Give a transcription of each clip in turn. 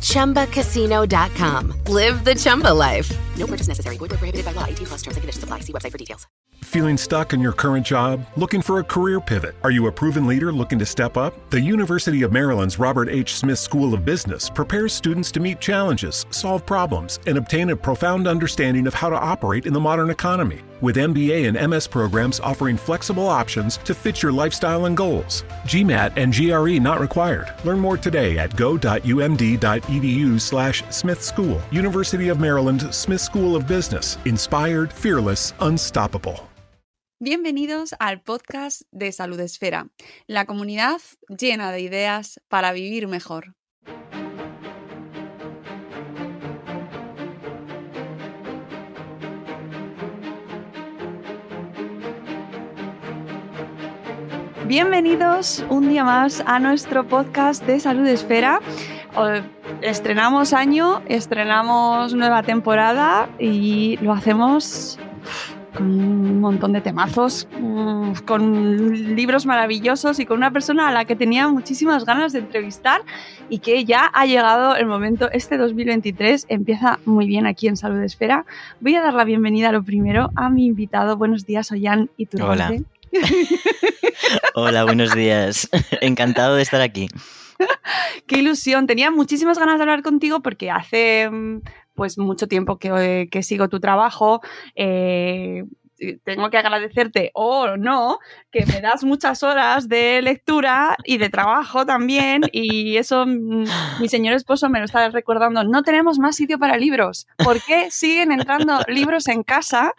ChumbaCasino.com. Live the Chumba life. No purchase necessary. Void where prohibited by law. 18 plus terms and conditions apply. See website for details. Feeling stuck in your current job? Looking for a career pivot? Are you a proven leader looking to step up? The University of Maryland's Robert H. Smith School of Business prepares students to meet challenges, solve problems, and obtain a profound understanding of how to operate in the modern economy. With MBA and MS programs offering flexible options to fit your lifestyle and goals. GMAT and GRE not required. Learn more today at go.umd.edu slash Smith School. University of Maryland Smith School of Business. Inspired, fearless, unstoppable. Bienvenidos al podcast de Salud Esfera, la comunidad llena de ideas para vivir mejor. Bienvenidos un día más a nuestro podcast de Salud Esfera. Estrenamos año, estrenamos nueva temporada y lo hacemos con un montón de temazos, mm, con libros maravillosos y con una persona a la que tenía muchísimas ganas de entrevistar y que ya ha llegado el momento. Este 2023 empieza muy bien aquí en Salud Esfera. Voy a dar la bienvenida lo primero a mi invitado. Buenos días, Ollán y tu Hola. Hola, buenos días. Encantado de estar aquí. Qué ilusión. Tenía muchísimas ganas de hablar contigo porque hace mm, pues mucho tiempo que, que sigo tu trabajo. eh, tengo que agradecerte o no que me das muchas horas de lectura y de trabajo también y eso mm, mi señor esposo me lo está recordando no tenemos más sitio para libros ¿por qué siguen entrando libros en casa?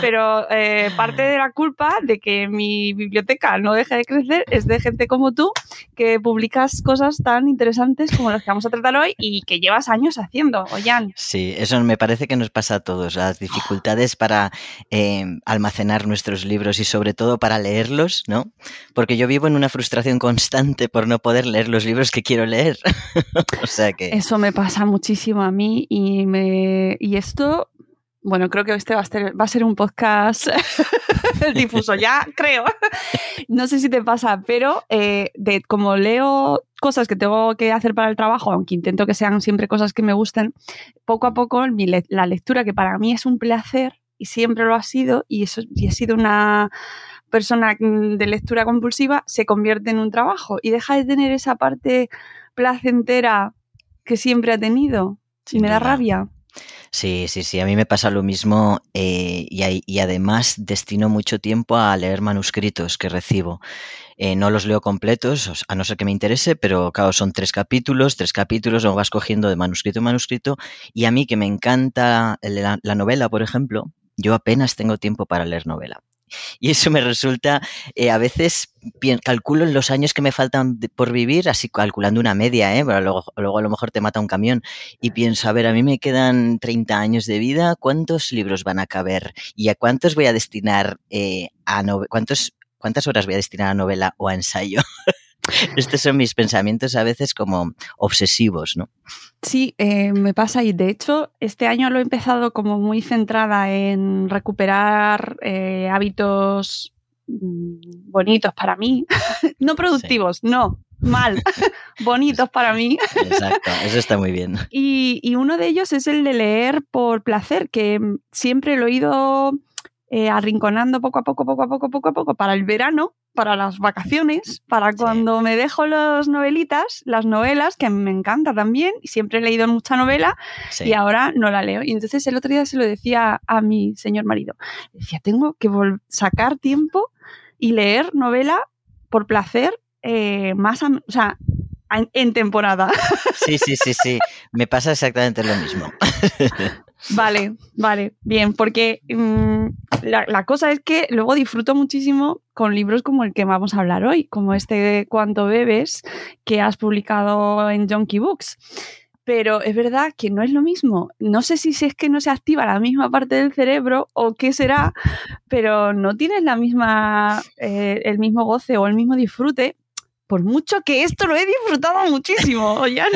pero eh, parte de la culpa de que mi biblioteca no deje de crecer es de gente como tú que publicas cosas tan interesantes como las que vamos a tratar hoy y que llevas años haciendo, Ollán. Sí, eso me parece que nos pasa a todos. Las dificultades para eh, almacenar nuestros libros y sobre todo para leerlos, ¿no? Porque yo vivo en una frustración constante por no poder leer los libros que quiero leer. o sea que... Eso me pasa muchísimo a mí y, me, y esto, bueno, creo que este va a ser, va a ser un podcast difuso, ya creo. No sé si te pasa, pero eh, de, como leo cosas que tengo que hacer para el trabajo, aunque intento que sean siempre cosas que me gusten, poco a poco la lectura, que para mí es un placer y siempre lo ha sido, y, eso, y he sido una persona mm, de lectura compulsiva, se convierte en un trabajo y deja de tener esa parte placentera que siempre ha tenido. Y Sin me da rabia. Sí, sí, sí, a mí me pasa lo mismo eh, y, además destino mucho tiempo a leer manuscritos que recibo. Eh, no los leo completos, a no ser que me interese, pero claro, son tres capítulos, tres capítulos, lo vas cogiendo de manuscrito en manuscrito y a mí que me encanta la, la novela, por ejemplo, yo apenas tengo tiempo para leer novela. Y eso me resulta, eh, a veces calculo los años que me faltan de- por vivir, así calculando una media, ¿eh? pero luego, luego a lo mejor te mata un camión y pienso, a ver, a mí me quedan 30 años de vida, ¿cuántos libros van a caber? ¿Y a cuántos voy a destinar eh, a cuántos ¿Cuántas horas voy a destinar a novela o a ensayo? Estos son mis pensamientos a veces como obsesivos, ¿no? Sí, eh, me pasa y de hecho este año lo he empezado como muy centrada en recuperar eh, hábitos mm, bonitos para mí, no productivos, no, mal, bonitos para mí. Exacto, eso está muy bien. Y, y uno de ellos es el de leer por placer, que mm, siempre lo he ido eh, arrinconando poco a poco, poco a poco, poco a poco, para el verano, para las vacaciones, para Sí. cuando me dejo las novelitas, las novelas, que me encanta también, y siempre he leído mucha novela, Sí. y ahora no la leo. Y entonces el otro día se lo decía a mi señor marido. Decía, tengo que sacar tiempo y leer novela por placer eh, más, a- o sea, en temporada. sí, sí, sí, sí. Me pasa exactamente lo mismo. Vale, vale, bien, porque mm, la, cosa es que luego disfruto muchísimo con libros como el que vamos a hablar hoy, como este Cuánto bebes que has publicado en Junkie Books. pero es verdad que no es lo mismo. No sé si es que no se activa la misma parte del cerebro o qué será, pero no tienes la misma, eh, el mismo goce o el mismo disfrute. Por mucho que esto lo he disfrutado muchísimo, Oyan.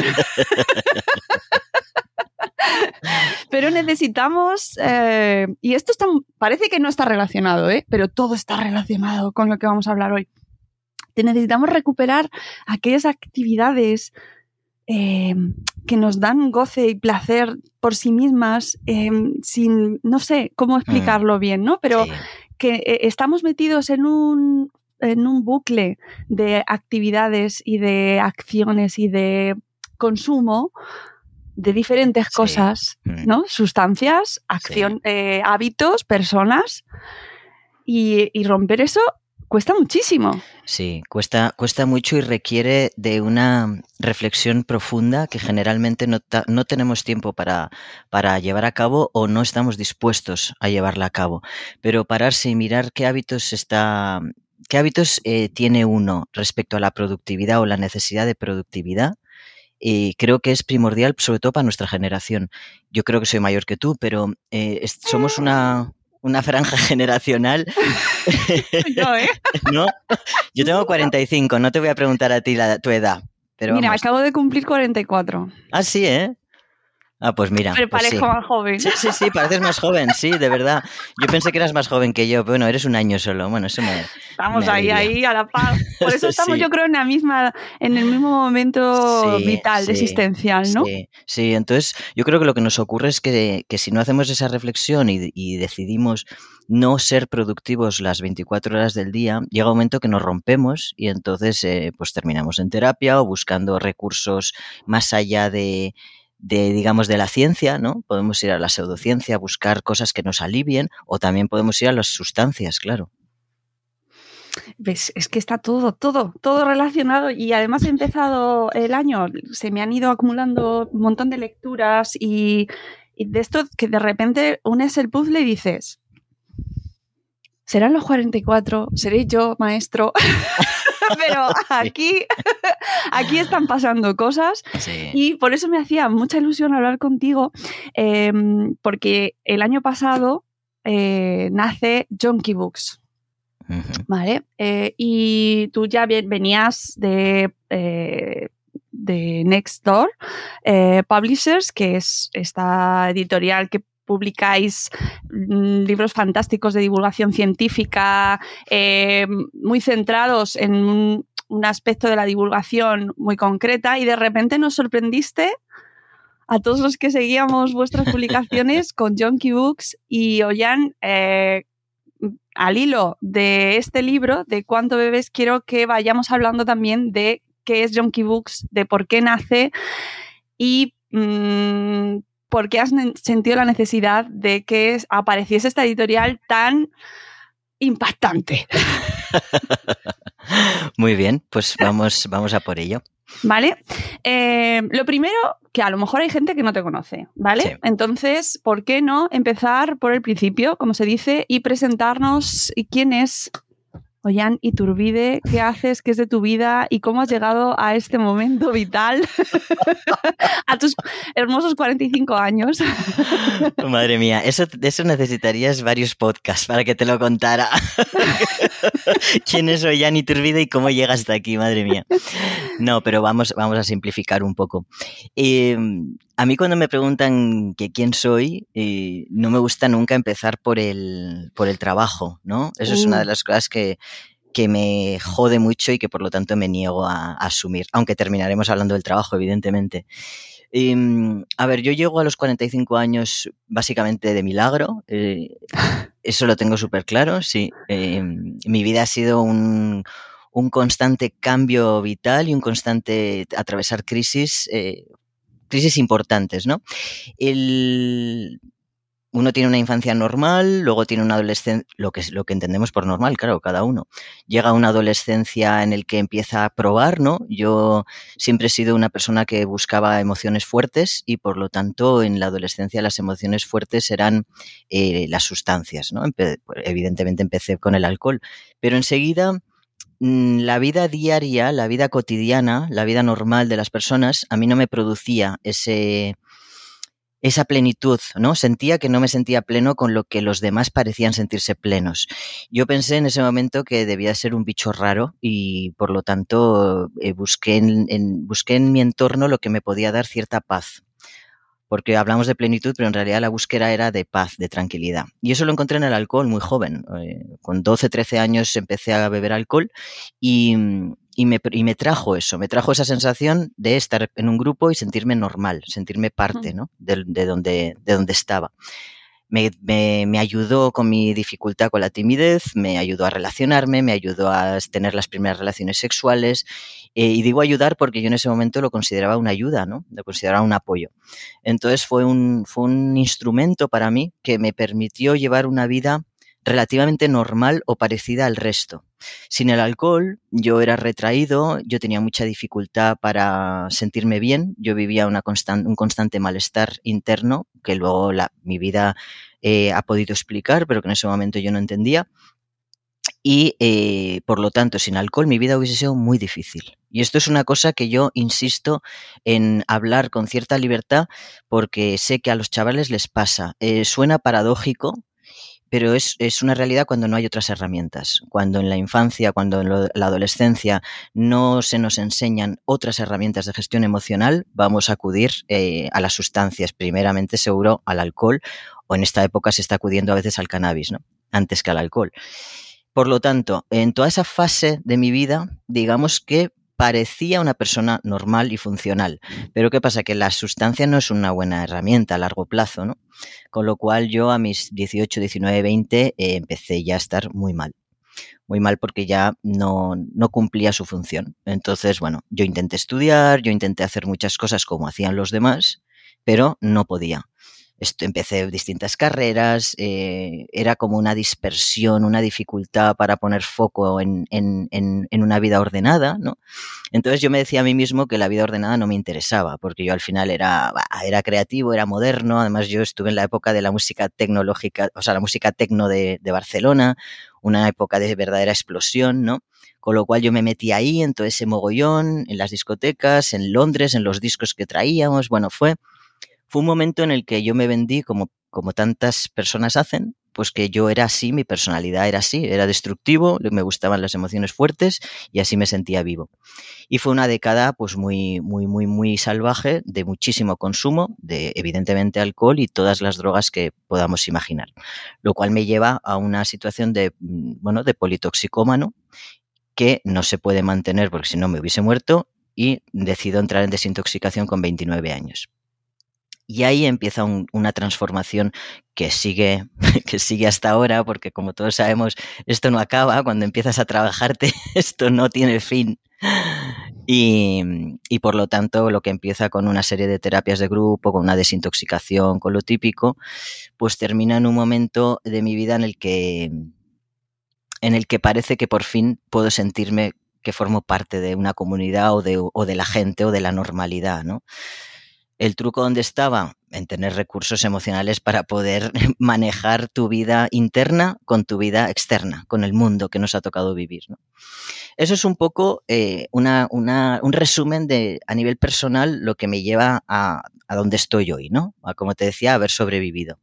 pero necesitamos, eh, y esto está, parece que no está relacionado, ¿eh? pero todo está relacionado con lo que vamos a hablar hoy. Te necesitamos recuperar aquellas actividades eh, que nos dan goce y placer por sí mismas, eh, sin, no sé cómo explicarlo bien, ¿no? Pero Sí. que estamos metidos en un, en un bucle de actividades y de acciones y de consumo de diferentes Sí. cosas. ¿no? Sustancias, acción, eh, hábitos, personas. Y, y romper eso cuesta muchísimo. Sí, cuesta, cuesta mucho y requiere de una reflexión profunda que generalmente no, ta- no tenemos tiempo para, para llevar a cabo o no estamos dispuestos a llevarla a cabo. Pero pararse y mirar qué hábitos está, qué hábitos eh, tiene uno respecto a la productividad o la necesidad de productividad. Y creo que es primordial, sobre todo para nuestra generación. Yo creo que soy mayor que tú, pero eh, somos una, una franja generacional Yo, ¿eh? ¿No? Yo tengo 45, no te voy a preguntar a ti la, tu edad. Pero Mira, vamos. acabo de cumplir 44. Ah, sí, ¿eh? Ah, pues mira. Pero pues sí. parezco más joven. Sí, sí, sí, pareces más joven, sí, de verdad. Yo pensé que eras más joven que yo. Bueno, eres un año solo. Bueno, eso me. Estamos me ahí, ahí, a la par. Por eso estamos, Sí. yo creo, en la misma, en el mismo momento Sí, vital, existencial, ¿no? Sí, sí, entonces yo creo que lo que nos ocurre es que, que si no hacemos esa reflexión y, y decidimos no ser productivos las 24 horas del día, llega un momento que nos rompemos y entonces eh, pues terminamos en terapia o buscando recursos más allá de, de, digamos, de la ciencia, ¿no? Podemos ir a la pseudociencia, buscar cosas que nos alivien o también podemos ir a las sustancias, claro. ¿Ves? Es que está todo, todo, todo relacionado y además he empezado el año, se me han ido acumulando un montón de lecturas y, y de esto que de repente unes el puzzle y dices, ¿serán los 44? ¿Seré yo, maestro? Pero aquí, aquí están pasando cosas Sí. y por eso me hacía mucha ilusión hablar contigo, eh, porque el año pasado eh, nace Jonky Books. Vale, eh, y tú ya venías de, eh, de Nextdoor eh, Publishers, que es esta editorial que publicáis mm, libros fantásticos de divulgación científica, eh, muy centrados en un, un aspecto de la divulgación muy concreta, y de repente nos sorprendiste a todos los que seguíamos vuestras publicaciones con Jonky Books y Oyan, eh, al hilo de este libro, de cuánto bebes, quiero que vayamos hablando también de qué es Jonky Books, de por qué nace y mm, por qué has sentido la necesidad de que es- apareciese esta editorial tan impactante. Muy bien, pues vamos, vamos a por ello. ¿Vale? Eh, lo primero, que a lo mejor hay gente que no te conoce, ¿vale? Sí. Entonces, ¿por qué no empezar por el principio, como se dice, y presentarnos quién es Ollán Iturbide, qué haces, qué es de tu vida y cómo has llegado a este momento vital, a tus hermosos 45 años? Madre mía, eso, eso necesitarías varios podcasts para que te lo contara. ¿Quién es Ollán Iturbide y cómo llega hasta aquí? Madre mía. No, pero vamos, vamos a simplificar un poco. Eh, a mí cuando me preguntan que quién soy, eh, no me gusta nunca empezar por el, por el trabajo, ¿no? Eso es una de Uh. las cosas que, que me jode mucho y que por lo tanto me niego a, a asumir, aunque terminaremos hablando del trabajo, evidentemente. Em, a ver, yo llego a los 45 años básicamente de milagro. eh, eso lo tengo súper claro, sí. Em, mi vida ha sido un, un constante cambio vital y un constante atravesar crisis, eh, crisis importantes, ¿no? El, uno tiene una infancia normal, luego tiene una adolescencia, lo que, lo que entendemos por normal, claro, cada uno. Llega una adolescencia en el que empieza a probar, ¿no? Yo siempre he sido una persona que buscaba emociones fuertes y por lo tanto en la adolescencia las emociones fuertes eran eh, las sustancias, ¿no? Evidentemente empecé con el alcohol, pero enseguida la vida diaria, la vida cotidiana, la vida normal de las personas, a mí no me producía ese, esa plenitud, ¿no? Sentía que no me sentía pleno con lo que los demás parecían sentirse plenos. Yo pensé en ese momento que debía ser un bicho raro y por lo tanto eh, busqué, en, busqué en mi entorno lo que me podía dar cierta paz. Porque hablamos de plenitud, pero en realidad la búsqueda era de paz, de tranquilidad. Y eso lo encontré en el alcohol muy joven. Eh, con 12, 13 años empecé a beber alcohol y, y me, y me, trajo eso, me trajo esa sensación de estar en un grupo y sentirme normal, sentirme parte ¿no? de, de, donde, de donde estaba. Me, me, me, ayudó con mi dificultad con la timidez, me ayudó a relacionarme, me ayudó a tener las primeras relaciones sexuales. Eh, y digo ayudar porque yo en ese momento lo consideraba una ayuda, ¿no? Lo consideraba un apoyo. Entonces fue un, fue un instrumento para mí que me permitió llevar una vida relativamente normal o parecida al resto. Sin el alcohol, yo era retraído, yo tenía mucha dificultad para sentirme bien, yo vivía un constante malestar interno que luego mi vida eh, ha podido explicar, pero que en ese momento yo no entendía. Y eh, por lo tanto, sin alcohol mi vida hubiese sido muy difícil. Y esto es una cosa que yo insisto en hablar con cierta libertad porque sé que a los chavales les pasa. Eh, suena paradójico, pero es, es, una realidad cuando no hay otras herramientas. Cuando en la infancia, cuando en la adolescencia no se nos enseñan otras herramientas de gestión emocional, vamos a acudir eh, a las sustancias, primeramente seguro al alcohol, o en esta época se está acudiendo a veces al cannabis, ¿no? Antes que al alcohol. Por lo tanto, en toda esa fase de mi vida, digamos que parecía una persona normal y funcional. Pero ¿qué pasa? Que la sustancia no es una buena herramienta a largo plazo, ¿no? Con lo cual yo a mis 18, 19, 20 eh, empecé ya a estar muy mal. Muy mal porque ya no, no cumplía su función. Entonces, bueno, yo intenté estudiar, yo intenté hacer muchas cosas como hacían los demás, pero no podía empecé distintas carreras, eh, era como una dispersión, una dificultad para poner foco en, en, en, en, una vida ordenada, ¿no? Entonces yo me decía a mí mismo que la vida ordenada no me interesaba, porque yo al final era, era creativo, era moderno, además yo estuve en la época de la música tecnológica, o sea, la música tecno de, de Barcelona, una época de verdadera explosión, ¿no? Con lo cual yo me metí ahí en todo ese mogollón, en las discotecas, en Londres, en los discos que traíamos, bueno, fue fue un momento en el que yo me vendí como, como tantas personas hacen, pues que yo era así, mi personalidad era así, era destructivo, me gustaban las emociones fuertes y así me sentía vivo. Y fue una década pues muy, muy, muy, muy salvaje de muchísimo consumo, de evidentemente alcohol y todas las drogas que podamos imaginar. Lo cual me lleva a una situación de, mm, bueno, de politoxicómano que no se puede mantener porque si no me hubiese muerto y decido entrar en desintoxicación con 29 años. Y ahí empieza un, una transformación que sigue, que sigue hasta ahora, porque como todos sabemos, esto no acaba, cuando empiezas a trabajarte, esto no tiene fin. Y, y, por lo tanto, lo que empieza con una serie de terapias de grupo, con una desintoxicación, con lo típico, pues termina en un momento de mi vida en el que, en el que parece que por fin puedo sentirme que formo parte de una comunidad o de, o de la gente o de la normalidad, ¿no? El truco donde estaba en tener recursos emocionales para poder manejar tu vida interna con tu vida externa, con el mundo que nos ha tocado vivir. Eso es un poco eh, una, una, un resumen de a nivel personal lo que me lleva a, a donde estoy hoy, ¿no? A, como te decía, haber sobrevivido.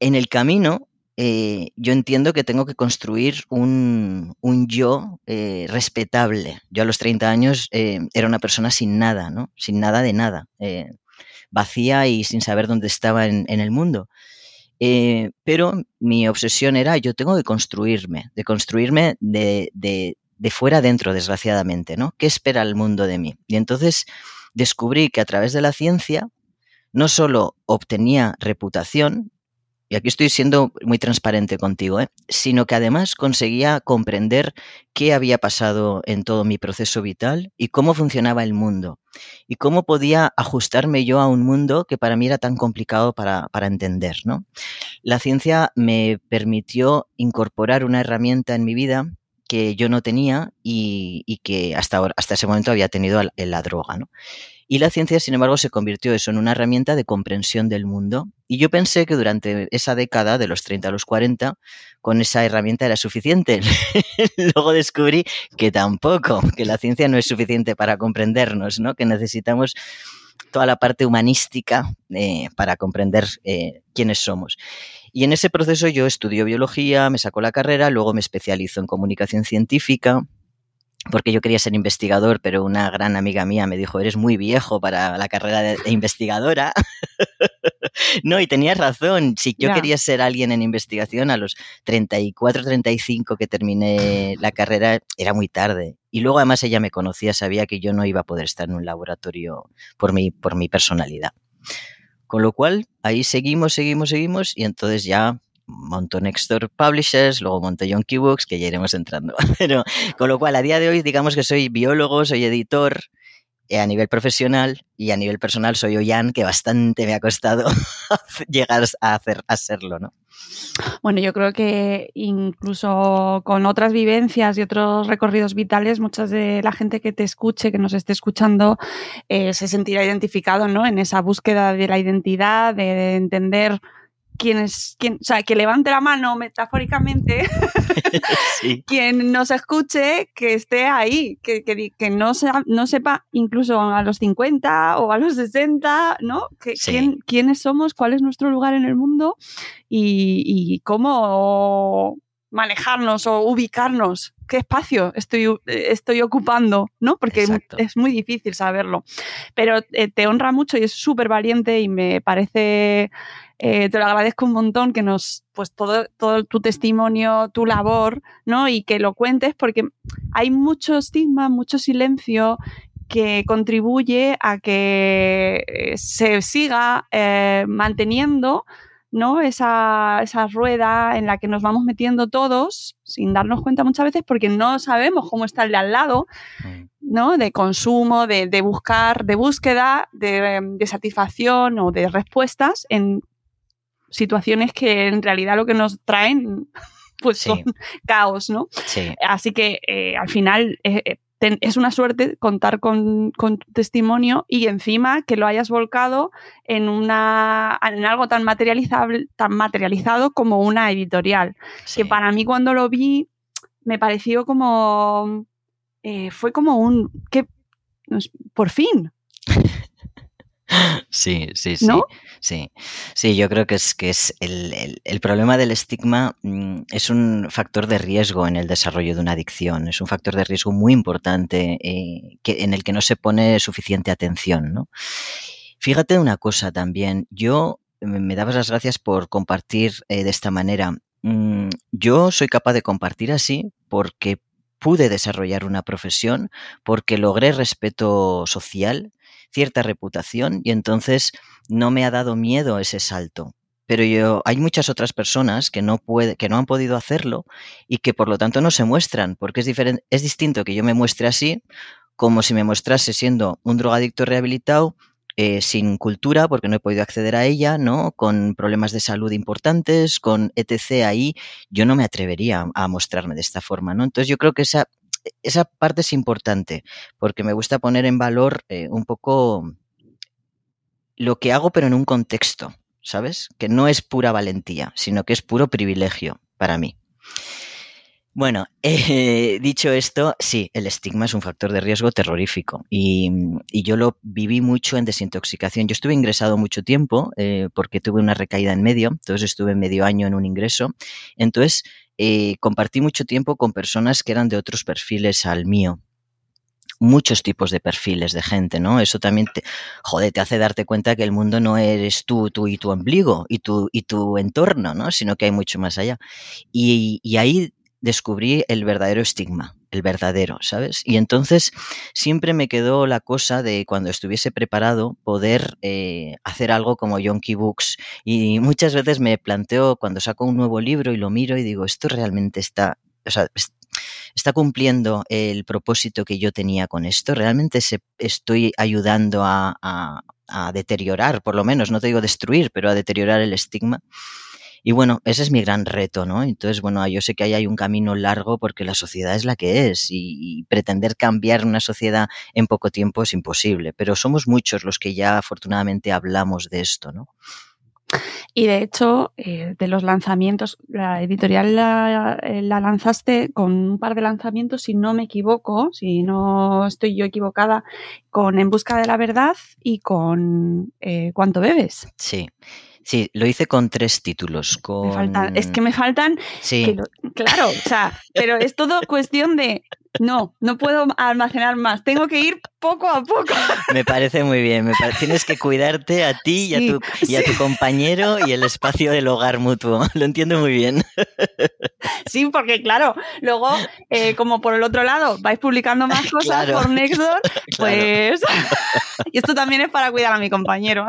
En el camino eh, yo entiendo que tengo que construir un, un yo eh, respetable. Yo a los 30 años eh, era una persona sin nada, ¿no? Sin nada de nada, vacía y sin saber dónde estaba en, el mundo. Pero mi obsesión era, yo tengo que construirme, de construirme de, de, de fuera adentro, desgraciadamente, ¿no? ¿Qué espera el mundo de mí? Y entonces descubrí que a través de la ciencia no solo obtenía reputación, y aquí estoy siendo muy transparente contigo, ¿eh? sino que además conseguía comprender qué había pasado en todo mi proceso vital y cómo funcionaba el mundo y cómo podía ajustarme yo a un mundo que para mí era tan complicado para, para entender. ¿no? La ciencia me permitió incorporar una herramienta en mi vida que yo no tenía y, que hasta, ahora, hasta ese momento había tenido en la droga. ¿no? Y la ciencia, sin embargo, se convirtió eso en una herramienta de comprensión del mundo. Y yo pensé que durante esa década, de los 30 a los 40, con esa herramienta era suficiente. Luego descubrí que tampoco, que la ciencia no es suficiente para comprendernos, ¿no? Que necesitamos toda la parte humanística eh, para comprender eh, quiénes somos. Y en ese proceso yo estudio biología, me saco la carrera, luego me especializo en comunicación científica, porque yo quería ser investigador, pero una gran amiga mía me dijo, eres muy viejo para la carrera de, investigadora. no, y tenía razón, si yo quería ser alguien en investigación a los 34, 35 que terminé la carrera, era muy tarde. Y luego además ella me conocía, sabía que yo no iba a poder estar en un laboratorio por mi, por mi personalidad. Con lo cual, ahí seguimos, seguimos, seguimos, y entonces ya monto Nextor Publishers, luego monto Yonky Books, que ya iremos entrando. Pero, con lo cual, a día de hoy, digamos que soy biólogo, soy editor eh, a nivel profesional y a nivel personal soy Oyan, que bastante me ha costado llegar a, hacer, a serlo, ¿no? Bueno, yo creo que incluso con otras vivencias y otros recorridos vitales, muchas de la gente que te escuche, que nos esté escuchando, eh, se sentirá identificado ¿no? en esa búsqueda de la identidad, de entender quien es, quien, o sea, que levante la mano metafóricamente, quien nos escuche, que esté ahí, que, que, que no, no sepa incluso a los 50 o a los 60, ¿no? Que, quién, quiénes somos, cuál es nuestro lugar en el mundo y, y cómo manejarnos o ubicarnos, qué espacio estoy, estoy ocupando, ¿no? Porque es muy difícil saberlo. Pero eh, te honra mucho y es súper valiente y me parece eh, te lo agradezco un montón que nos, pues todo, todo tu testimonio, tu labor, ¿no? Y que lo cuentes porque hay mucho estigma, mucho silencio que contribuye a que eh, se siga eh, manteniendo ¿no? Esa, esa, rueda en la que nos vamos metiendo todos sin darnos cuenta muchas veces porque no sabemos cómo está el de al lado, mm. ¿no? De consumo, de, de buscar, de búsqueda, de, de, satisfacción o de respuestas en situaciones que en realidad lo que nos traen pues son caos, ¿no? Así que eh, al final eh, eh, es una suerte contar con, tu testimonio y encima que lo hayas volcado en, una, en algo tan, materializable, tan materializado como una editorial. Que para mí cuando lo vi me pareció como... fue como un... que Por fin. Sí, sí, sí. Sí, sí, yo creo que es que es el, el, problema del estigma mm, es un factor de riesgo en el desarrollo de una adicción, es un factor de riesgo muy importante eh, que, en el que no se pone suficiente atención, ¿no? Fíjate una cosa también, yo me dabas las gracias por compartir eh, de esta manera. Mm, yo soy capaz de compartir así porque pude desarrollar una profesión, porque logré respeto social, cierta reputación y entonces no me ha dado miedo ese salto. Pero yo, hay muchas otras personas que no, puede, que no han podido hacerlo y que por lo tanto no se muestran, porque es, diferente, es distinto que yo me muestre así como si me mostrase siendo un drogadicto rehabilitado eh, sin cultura, porque no he podido acceder a ella, ¿no? Con problemas de salud importantes, con etc. ahí, yo no me atrevería a mostrarme de esta forma, ¿no? Entonces yo creo que esa esa parte es importante porque me gusta poner en valor eh, un poco lo que hago, pero en un contexto, ¿sabes? Que no es pura valentía, sino que es puro privilegio para mí. Bueno, eh, dicho esto, sí, el estigma es un factor de riesgo terrorífico y, yo lo viví mucho en desintoxicación. Yo estuve ingresado mucho tiempo eh, porque tuve una recaída en medio, entonces estuve medio año en un ingreso. Entonces, eh, compartí mucho tiempo con personas que eran de otros perfiles al mío. Muchos tipos de perfiles de gente, ¿no? Eso también te, joder, te hace darte cuenta que el mundo no eres tú, tú y tu ombligo y tu, y tu entorno, ¿no? Sino que hay mucho más allá. Y, y ahí descubrí el verdadero estigma, el verdadero, ¿sabes? Y entonces siempre me quedó la cosa de cuando estuviese preparado poder eh, hacer algo como Yonky Books. Y muchas veces me planteo cuando saco un nuevo libro y lo miro y digo, esto realmente está, o sea, está cumpliendo el propósito que yo tenía con esto. Realmente se, estoy ayudando a, a deteriorar, por lo menos, no te digo destruir, pero a deteriorar el estigma. y bueno, ese es mi gran reto, ¿no? Entonces, bueno, yo sé que ahí hay un camino largo porque la sociedad es la que es y pretender cambiar una sociedad en poco tiempo es imposible, pero somos muchos los que ya afortunadamente hablamos de esto, ¿no? Y de hecho, eh, de los lanzamientos, la editorial la, eh, la, lanzaste con un par de lanzamientos, si no me equivoco, si no estoy yo equivocada, con En Busca de la Verdad y con eh, ¿Cuánto bebes? Sí. Sí, lo hice con tres títulos. Con... Me faltan, es que me faltan. Sí. Lo, claro, o sea, pero es todo cuestión de no, no puedo almacenar más. Tengo que ir poco a poco. Me parece muy bien. Me parece, tienes que cuidarte a ti y, a, tu, y a tu compañero y el espacio del hogar mutuo. Lo entiendo muy bien. Sí, porque claro, luego, eh, como por el otro lado vais publicando más cosas Claro. por Nextdoor, Claro. pues. y esto también es para cuidar a mi compañero.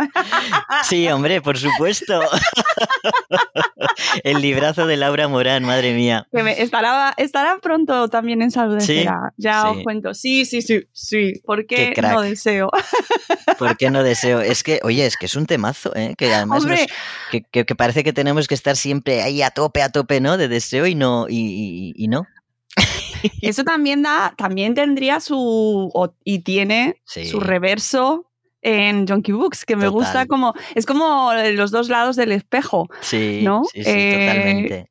Sí, hombre, por supuesto. El librazo de Laura Morán, madre mía. Estará, estará pronto también en salud Sí, Ya sí. os cuento. Sí, sí, sí, sí. ¿Por qué no deseo? ¿Por qué no deseo? Es que, oye, es que es un temazo, ¿eh? Que además nos- que, que- que parece que tenemos que estar siempre ahí a tope, a tope, ¿no? De deseo y no, y, y- y no. Eso también da, también tendría su, y tiene Sí. su reverso en Junkie Books, que me Total. gusta como, es como los dos lados del espejo. Sí, ¿No? sí, sí, Eh, totalmente.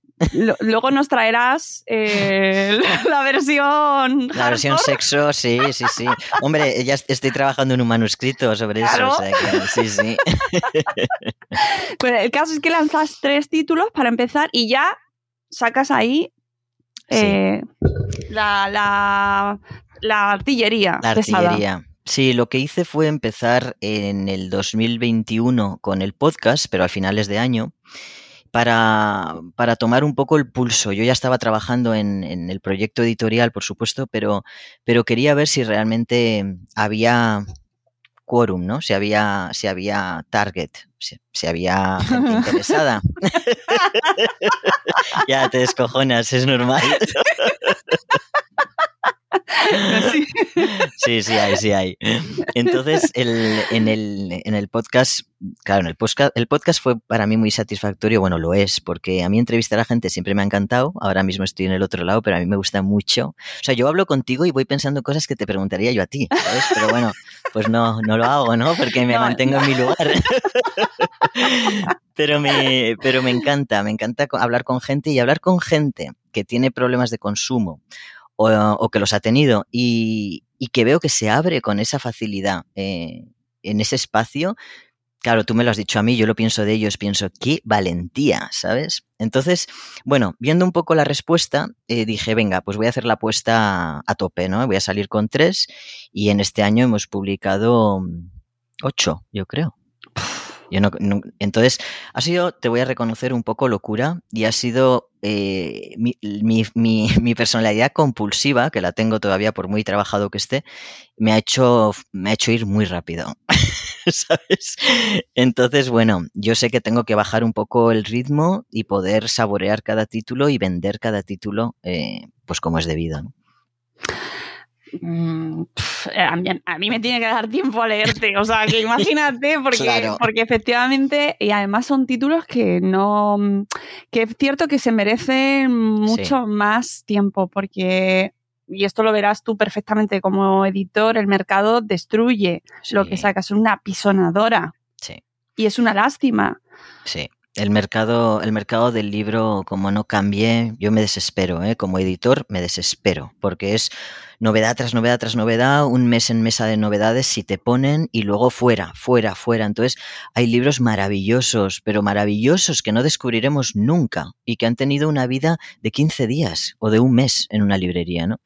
Luego nos traerás eh, la versión La versión hardcore. sexo, sí, sí, sí. Hombre, ya est- estoy trabajando en un manuscrito sobre Claro. eso, o sea que sí, sí. Pero el caso es que lanzas tres títulos para empezar y ya sacas ahí eh, la, la, la artillería La pesada. artillería. Sí, lo que hice fue empezar en el 2021 con el podcast, pero a finales de año, para, para tomar un poco el pulso. Yo ya estaba trabajando en, el proyecto editorial, por supuesto, pero, pero quería ver si realmente había quórum, ¿no? Si había, si había target, si, si había gente interesada. ya te descojonas, es normal. Sí. Sí, hay, sí hay. Entonces, el- en, el, en el podcast, claro, en el podcast, el podcast fue para mí muy satisfactorio, bueno, lo es, porque a mí entrevistar a gente siempre me ha encantado, ahora mismo estoy en el otro lado, pero a mí me gusta mucho. O sea, yo hablo contigo y voy pensando cosas que te preguntaría yo a ti, ¿sabes? Pero bueno, pues no, no lo hago, ¿no? Porque me No, mantengo en mi lugar. Pero me, pero me encanta, me encanta hablar con gente y hablar con gente que tiene problemas de consumo o, o que los ha tenido y, y que veo que se abre con esa facilidad eh, en ese espacio. Claro, tú me lo has dicho a mí, yo lo pienso de ellos, pienso, qué valentía, ¿sabes? Entonces, bueno, viendo un poco la respuesta, eh, dije, venga, pues voy a hacer la apuesta a, tope, ¿no? Voy a salir con tres y en este año hemos publicado ocho, yo creo. Entonces, ha sido, te voy a reconocer, un poco locura y ha sido eh, mi, personalidad compulsiva, que la tengo todavía por muy trabajado que esté, me ha hecho, me ha hecho ir muy rápido. ¿Sabes? Entonces, bueno, yo sé que tengo que bajar un poco el ritmo y poder saborear cada título y vender cada título, eh, pues como es debido. Mm, pf, a, mí, a mí me tiene que dar tiempo a leerte, o sea, que imagínate, porque, Claro. porque efectivamente, y además son títulos que no, que es cierto que se merecen mucho más tiempo, porque, y esto lo verás tú perfectamente como editor, el mercado destruye lo que sacas, es una pisonadora, Sí. y es una lástima. Sí. El mercado, el mercado del libro, como no cambie, yo me desespero, ¿eh? Como editor me desespero, porque es novedad tras novedad tras novedad, un mes en mesa de novedades, si te ponen y luego fuera, fuera, fuera. Entonces, hay libros maravillosos, pero maravillosos que no descubriremos nunca y que han tenido una vida de 15 días o de un mes en una librería, ¿no?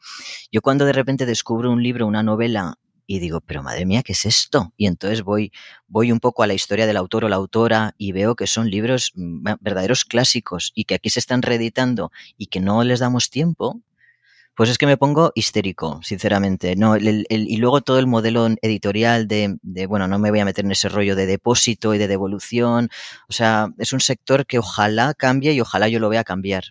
Yo cuando de repente descubro un libro, una novela, y digo, pero madre mía, ¿qué es esto? Y entonces voy voy un poco a la historia del autor o la autora y veo que son libros mm, verdaderos clásicos y que aquí se están reeditando y que no les damos tiempo, pues es que me pongo histérico, sinceramente. No, el- y luego todo el modelo editorial de, de, bueno, no me voy a meter en ese rollo de depósito y de devolución. O sea, es un sector que ojalá cambie y ojalá yo lo vea cambiar.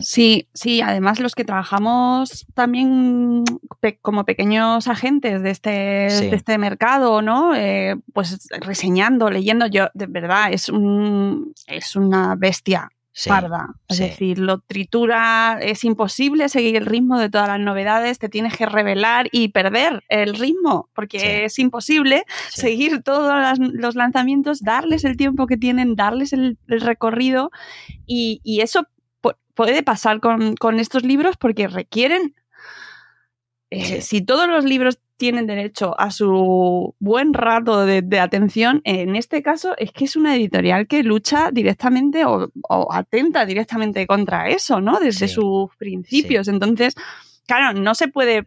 Sí, sí, además los que trabajamos también pe como pequeños agentes de este, Sí. de este mercado, ¿no? Eh, pues reseñando, leyendo, yo, de verdad, es, un, es una bestia Sí, parda. Es sí. decir, lo tritura, es imposible seguir el ritmo de todas las novedades, te tienes que revelar y perder el ritmo, porque Sí. es imposible seguir todos las- los lanzamientos, darles el tiempo que tienen, darles el, el recorrido y, y eso puede pasar con, con estos libros porque requieren, eh, si todos los libros tienen derecho a su buen rato de, de atención, en este caso es que es una editorial que lucha directamente o, o atenta directamente contra eso, ¿no? Desde Sí. sus principios. Entonces, claro, no se puede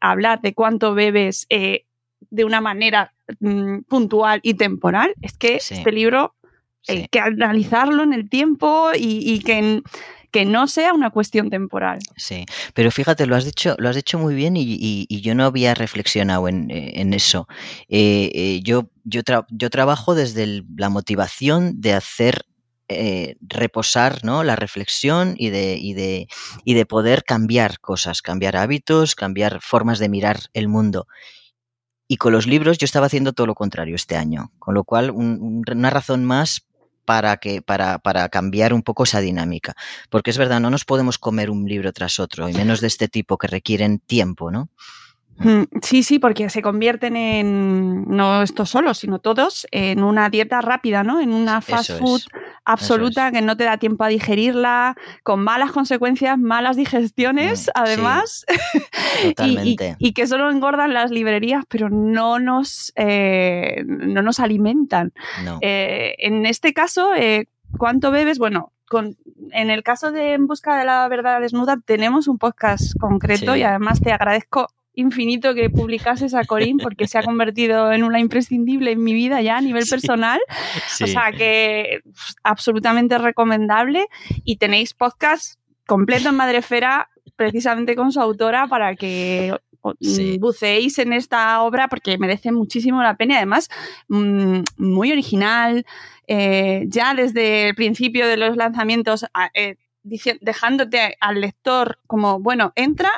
hablar de cuánto bebes eh, de una manera mm, puntual y temporal. Es que Sí. este libro hay que analizarlo en el tiempo y, y que, n- que no sea una cuestión temporal. Sí, pero fíjate, lo has dicho, lo has dicho muy bien y, yo no había reflexionado en, eh, eso. Eh, eh, yo, yo, yo trabajo desde la motivación de hacer reposar ¿no? la reflexión y de, y, de, y de poder cambiar cosas, cambiar hábitos, cambiar formas de mirar el mundo. Y con los libros yo estaba haciendo todo lo contrario este año, con lo cual un- un- una razón más para, que, para, para cambiar un poco esa dinámica. Porque es verdad, no nos podemos comer un libro tras otro, y menos de este tipo que requieren tiempo, ¿no? Mm, Sí, sí, porque se convierten en, no estos solos, sino todos, en una dieta rápida, ¿no? En una fast Eso food es. absoluta que no te da tiempo a digerirla, con malas consecuencias, malas digestiones, Mm, además, y- y, Totalmente. y que solo engordan las librerías, pero no nos, eh, no nos alimentan. No. Eh, en este caso, eh, ¿cuánto bebes? Bueno, con, en el caso de En Busca de la Verdad Desnuda tenemos un podcast concreto Sí. y además te agradezco infinito que publicases a Corín porque se ha convertido en una imprescindible en mi vida ya a nivel Sí. personal. Sí. O sea que pff, absolutamente recomendable y tenéis podcast completo en Madrefera precisamente con su autora para que o- Sí. mm, buceéis en esta obra porque merece muchísimo la pena y además mm, muy original eh, ya desde el principio de los lanzamientos eh, dejándote al lector como bueno entra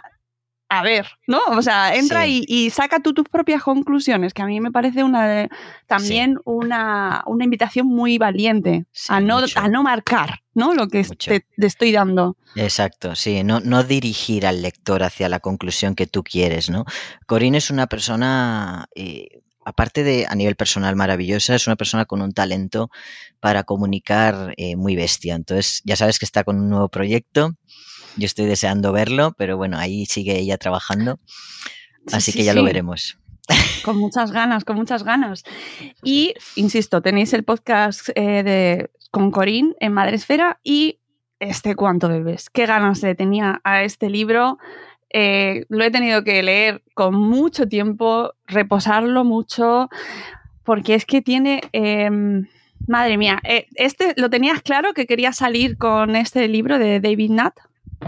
a ver, ¿no? O sea, entra Sí. y, y saca tú tus propias conclusiones, que a mí me parece una también una, una invitación muy valiente Sí, a, no, mucho. a no marcar, ¿no? Lo que te, te estoy dando. Exacto, sí, no, no dirigir al lector hacia la conclusión que tú quieres, ¿no? Corinne es una persona, eh, aparte de a nivel personal maravillosa, es una persona con un talento para comunicar eh, muy bestia. Entonces, ya sabes que está con un nuevo proyecto. Yo estoy deseando verlo, pero bueno, ahí sigue ella trabajando. Sí, Así sí, que ya lo veremos. Con muchas ganas, con muchas ganas. Y, insisto, tenéis el podcast eh, de, con Corín en Madresfera y este Cuánto Bebes. Qué ganas le tenía a este libro. Eh, lo he tenido que leer con mucho tiempo, reposarlo mucho, porque es que tiene... em, madre mía, eh, este lo tenías claro que querías salir con este libro de David Nutt.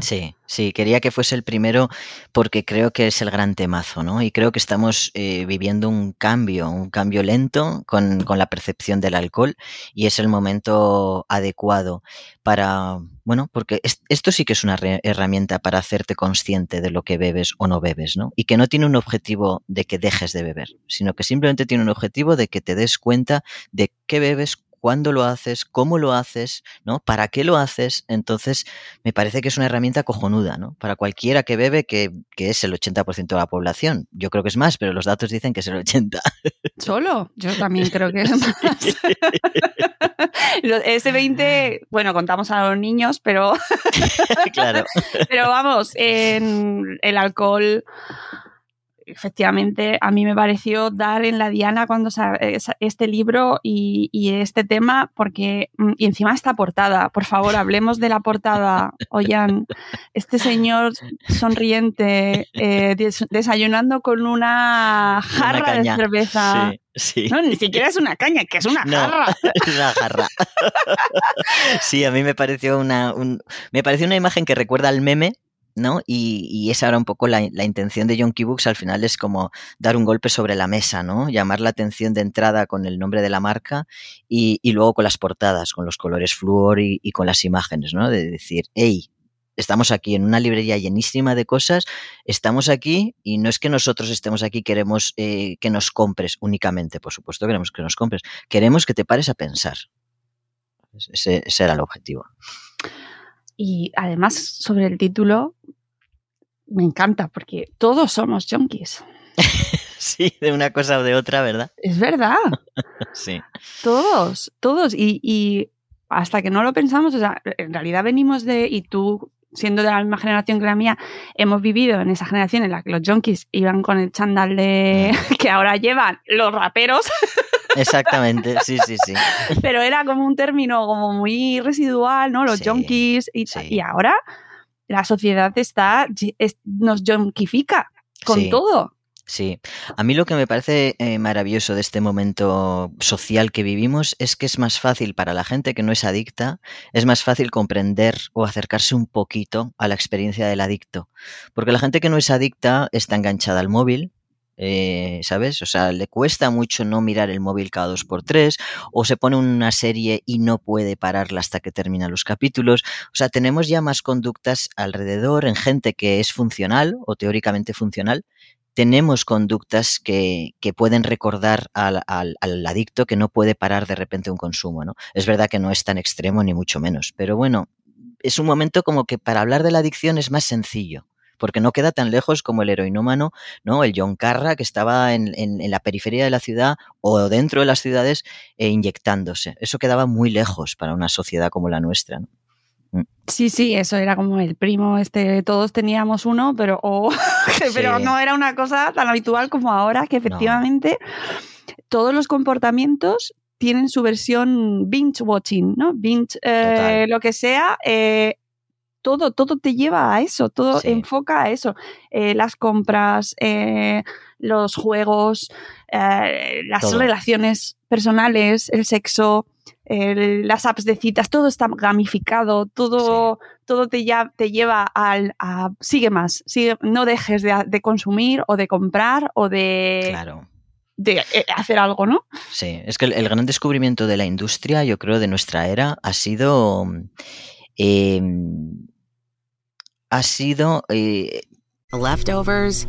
Sí, sí, quería que fuese el primero porque creo que es el gran temazo, ¿no? Y creo que estamos eh, viviendo un cambio, un cambio lento con, con, la percepción del alcohol y es el momento adecuado para, bueno, porque es, esto sí que es una herramienta para hacerte consciente de lo que bebes o no bebes, ¿no? Y que no tiene un objetivo de que dejes de beber, sino que simplemente tiene un objetivo de que te des cuenta de qué bebes, cuándo lo haces, cómo lo haces, ¿no? ¿Para qué lo haces? Entonces, me parece que es una herramienta cojonuda, ¿no? Para cualquiera que bebe, que, que es el 80% de la población. Yo creo que es más, pero los datos dicen que es el 80%. ¿Solo? Yo también creo que es más. Ese 20, bueno, contamos a los niños, pero... claro. pero vamos, en el alcohol efectivamente, a mí me pareció dar en la diana cuando este libro y, y, este tema, porque mm, y encima esta portada, por favor, hablemos de la portada. Oigan, este señor sonriente eh, des, desayunando con una jarra una de cerveza. Sí. Sí. No, ni siquiera es una caña, que es una no, jarra. Es una jarra. sí, a mí me pareció una, un, me pareció una imagen que recuerda al meme ¿no? Y, y esa era un poco la, la, intención de Yonky Books, al final es como dar un golpe sobre la mesa, ¿no? Llamar la atención de entrada con el nombre de la marca y, y luego con las portadas, con los colores flúor y, y, con las imágenes, ¿no? De decir, hey, estamos aquí en una librería llenísima de cosas, estamos aquí y no es que nosotros estemos aquí, queremos eh, que nos compres únicamente, por supuesto queremos que nos compres, queremos que te pares a pensar. Ese, ese era el objetivo. Y además, sobre el título, me encanta porque todos somos junkies. sí, de una cosa o de otra, ¿verdad? Es verdad. sí. Todos, todos. Y, y, hasta que no lo pensamos, o sea, en realidad venimos de, y tú siendo de la misma generación que la mía, hemos vivido en esa generación en la que los junkies iban con el chándal de que ahora llevan los raperos. Exactamente, sí, sí, sí. Pero era como un término como muy residual, ¿no? Los Sí, junkies. Y, sí. y ahora la sociedad está, es- nos junkifica con Sí. todo. Sí, a mí lo que me parece eh, maravilloso de este momento social que vivimos es que es más fácil para la gente que no es adicta, es más fácil comprender o acercarse un poquito a la experiencia del adicto. Porque la gente que no es adicta está enganchada al móvil, eh, ¿sabes? O sea, le cuesta mucho no mirar el móvil cada dos por tres, o se pone una serie y no puede pararla hasta que termina los capítulos. O sea, tenemos ya más conductas alrededor en gente que es funcional o teóricamente funcional tenemos conductas que, pueden recordar al, adicto que no puede parar de repente un consumo, ¿no? Es verdad que no es tan extremo ni mucho menos, pero bueno, es un momento como que para hablar de la adicción es más sencillo. Porque no queda tan lejos como el heroinómano, ¿no? El John Carra que estaba en, en- la periferia de la ciudad o dentro de las ciudades eh, inyectándose. Eso quedaba muy lejos para una sociedad como la nuestra. Sí, sí, eso era como el primo, este, todos teníamos uno, pero, pero Sí. no era una cosa tan habitual como ahora, que efectivamente todos los comportamientos tienen su versión binge watching, ¿no? Binge, eh, lo que sea, eh, todo, todo te lleva a eso, todo Sí. enfoca a eso. Eh, las compras, los juegos, eh, las Todo. relaciones personales, el sexo, el- las apps de citas, todo está gamificado, todo, todo te, ya, te lleva al, a sigue más, sigue, no dejes de, de consumir o de comprar o de, Claro. de eh, hacer algo, ¿no? Sí, es que el, el gran descubrimiento de la industria, yo creo, de nuestra era, ha sido. eh, ha sido. eh, Leftovers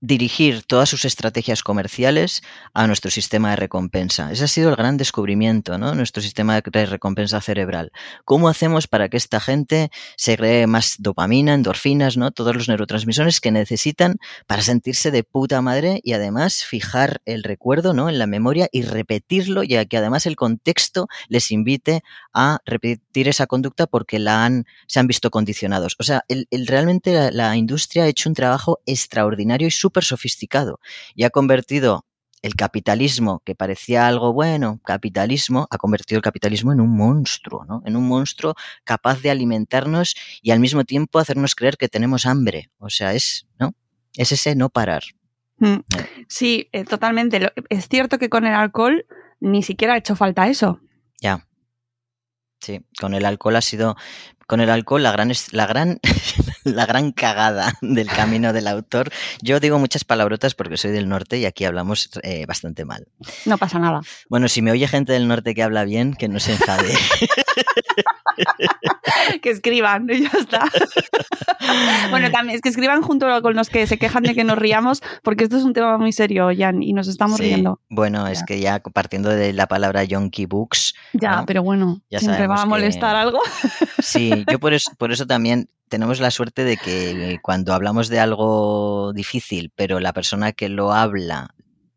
Dirigir todas sus estrategias comerciales a nuestro sistema de recompensa. Ese ha sido el gran descubrimiento, ¿no? Nuestro sistema de recompensa cerebral. ¿Cómo hacemos para que esta gente segregue más dopamina, endorfinas, ¿no? Todos los neurotransmisores que necesitan para sentirse de puta madre y además fijar el recuerdo, ¿no? En la memoria y repetirlo, ya que además el contexto les invite a repetir esa conducta porque la han, se han visto condicionados. O sea, el, el- realmente la, la industria ha hecho un trabajo extraordinario y súper sofisticado y ha convertido el capitalismo, que parecía algo bueno, capitalismo, ha convertido el capitalismo en un monstruo, ¿no? En un monstruo capaz de alimentarnos y al mismo tiempo hacernos creer que tenemos hambre. O sea, es, ¿no? Es ese no parar. Mm. Sí, eh, totalmente. Es cierto que con el alcohol ni siquiera ha hecho falta eso. Ya. Sí, con el alcohol ha sido con el alcohol, la gran, la gran, la gran cagada del camino del autor. Yo digo muchas palabrotas porque soy del norte y aquí hablamos eh, bastante mal. No pasa nada. Bueno, si me oye gente del norte que habla bien, que no se enfade. que escriban y ya está. bueno, también es que escriban junto con los que se quejan de que nos riamos, porque esto es un tema muy serio, Jan, y nos estamos Sí, riendo. Bueno, es que ya partiendo de la palabra Yonky Books. Ya, ¿no? pero bueno, Ya siempre va a que- molestar algo. Sí, yo por eso, por eso también tenemos la suerte de que cuando hablamos de algo difícil, pero la persona que lo habla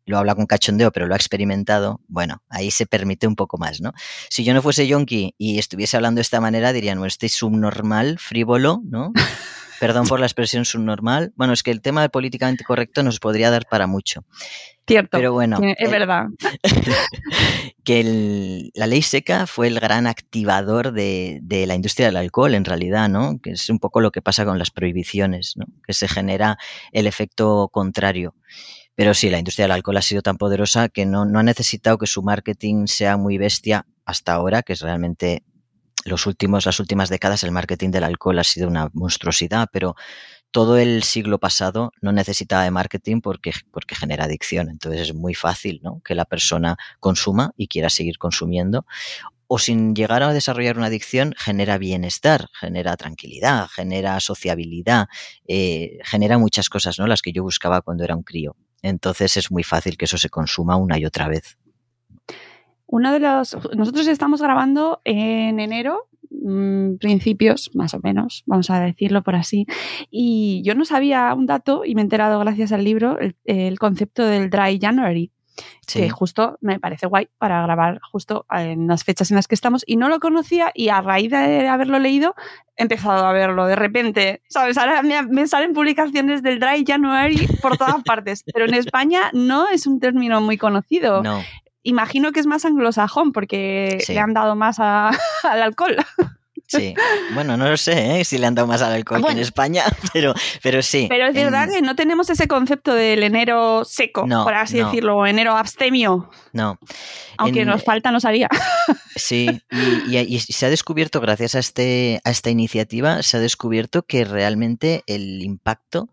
lo habla con cachondeo, pero lo ha experimentado, bueno, ahí se permite un poco más, ¿no? Si yo no fuese yonki y estuviese hablando de esta manera, dirían, bueno, este es subnormal, frívolo, ¿no? Perdón por la expresión subnormal. Bueno, es que el tema de políticamente correcto nos podría dar para mucho. Cierto. Pero bueno, es eh, verdad. que el- la ley seca fue el gran activador de, de la industria del alcohol, en realidad, ¿no? Que es un poco lo que pasa con las prohibiciones, ¿no? Que se genera el efecto contrario. Pero sí, la industria del alcohol ha sido tan poderosa que no, no ha necesitado que su marketing sea muy bestia hasta ahora, que es realmente los últimos, las últimas décadas el marketing del alcohol ha sido una monstruosidad, pero todo el siglo pasado no necesitaba de marketing porque, porque genera adicción. Entonces es muy fácil ¿no? que la persona consuma y quiera seguir consumiendo. O sin llegar a desarrollar una adicción, genera bienestar, genera tranquilidad, genera sociabilidad, eh, genera muchas cosas, ¿no? Las que yo buscaba cuando era un crío. Entonces es muy fácil que eso se consuma una y otra vez. Uno de los. Nosotros estamos grabando en enero, mm, principios, más o menos, vamos a decirlo por así. Y yo no sabía un dato y me he enterado gracias al libro, el, el concepto del Dry January. Sí. que justo me parece guay para grabar justo en las fechas en las que estamos y no lo conocía y a raíz de haberlo leído he empezado a verlo de repente, ¿sabes? Ahora me salen publicaciones del Dry January por todas partes, pero en España no es un término muy conocido. No, Imagino que es más anglosajón porque Sí. le han dado más a- al alcohol. sí. Bueno, no lo sé ¿eh? si le han dado más al alcohol que en España, pero, pero sí. Pero es verdad en- que no tenemos ese concepto del enero seco, No, por así no. decirlo, o enero abstemio, No. aunque En- nos falta, nos haría. Sí, y, y- y se ha descubierto, gracias a, este, a esta iniciativa, se ha descubierto que realmente el impacto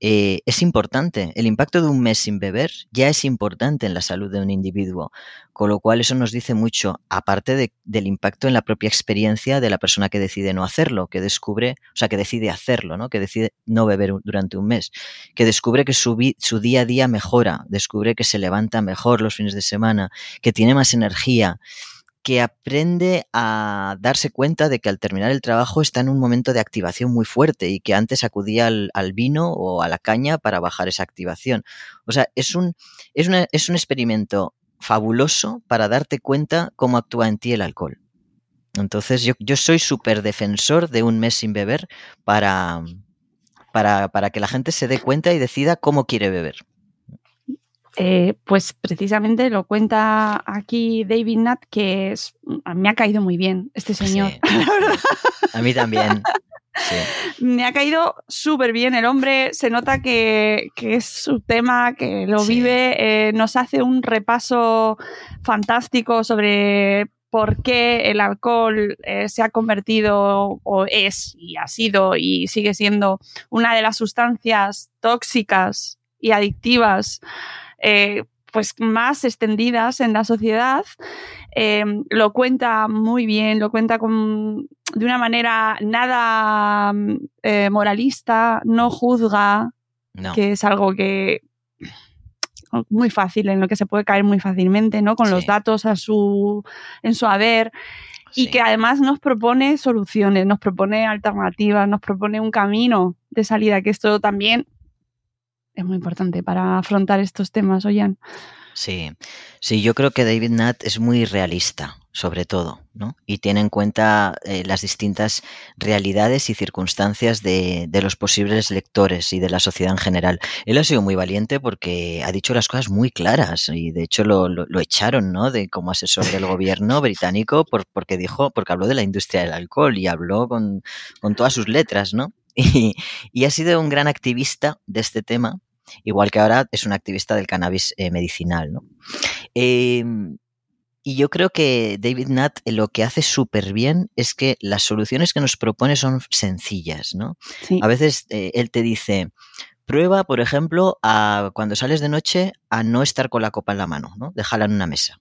eh, es importante. El impacto de un mes sin beber ya es importante en la salud de un individuo, con lo cual eso nos dice mucho, aparte de- del impacto en la propia experiencia de la persona que decide no hacerlo, que descubre, o sea, que decide hacerlo, ¿no? que decide no beber durante un mes, que descubre que su día a día mejora, descubre que se levanta mejor los fines de semana, que tiene más energía, que aprende a darse cuenta de que al terminar el trabajo está en un momento de activación muy fuerte y que antes acudía al, vino o a la caña para bajar esa activación. O sea, es un, es es un experimento fabuloso para darte cuenta cómo actúa en ti el alcohol. Entonces yo, yo soy súper defensor de un mes sin beber para, para, para que la gente se dé cuenta y decida cómo quiere beber. Eh, pues precisamente lo cuenta aquí David Nat, que es, me ha caído muy bien este señor. Sí, A mí también. Sí. me ha caído súper bien el hombre, se nota que, que es su tema, que lo Sí. vive, eh, nos hace un repaso fantástico sobre por qué el alcohol eh, se ha convertido o es y ha sido y sigue siendo una de las sustancias tóxicas y adictivas eh, pues más extendidas en la sociedad. Eh, lo cuenta muy bien, lo cuenta con, de una manera nada eh, moralista, no juzga, No. que es algo que muy fácil, en lo que se puede caer muy fácilmente, ¿no? Con los datos a su, en su haber. Y que además nos propone soluciones, nos propone alternativas, nos propone un camino de salida, que esto también es muy importante para afrontar estos temas, Oyan. Sí, sí, yo creo que David Nat es muy realista, sobre todo, ¿no? Y tiene en cuenta eh, las distintas realidades y circunstancias de, de los posibles lectores y de la sociedad en general. Él ha sido muy valiente porque ha dicho las cosas muy claras y de hecho lo, lo- lo echaron, ¿no? De como asesor del gobierno británico por, porque dijo, porque habló de la industria del alcohol y habló con, con todas sus letras, ¿no? Y, y ha sido un gran activista de este tema igual que ahora es un activista del cannabis eh, medicinal. ¿no? Eh, Y yo creo que David Nutt eh, lo que hace súper bien es que las soluciones que nos propone son sencillas, ¿no? Sí. A veces eh, él te dice, prueba, por ejemplo, a cuando sales de noche a no estar con la copa en la mano, ¿no? Déjala en una mesa.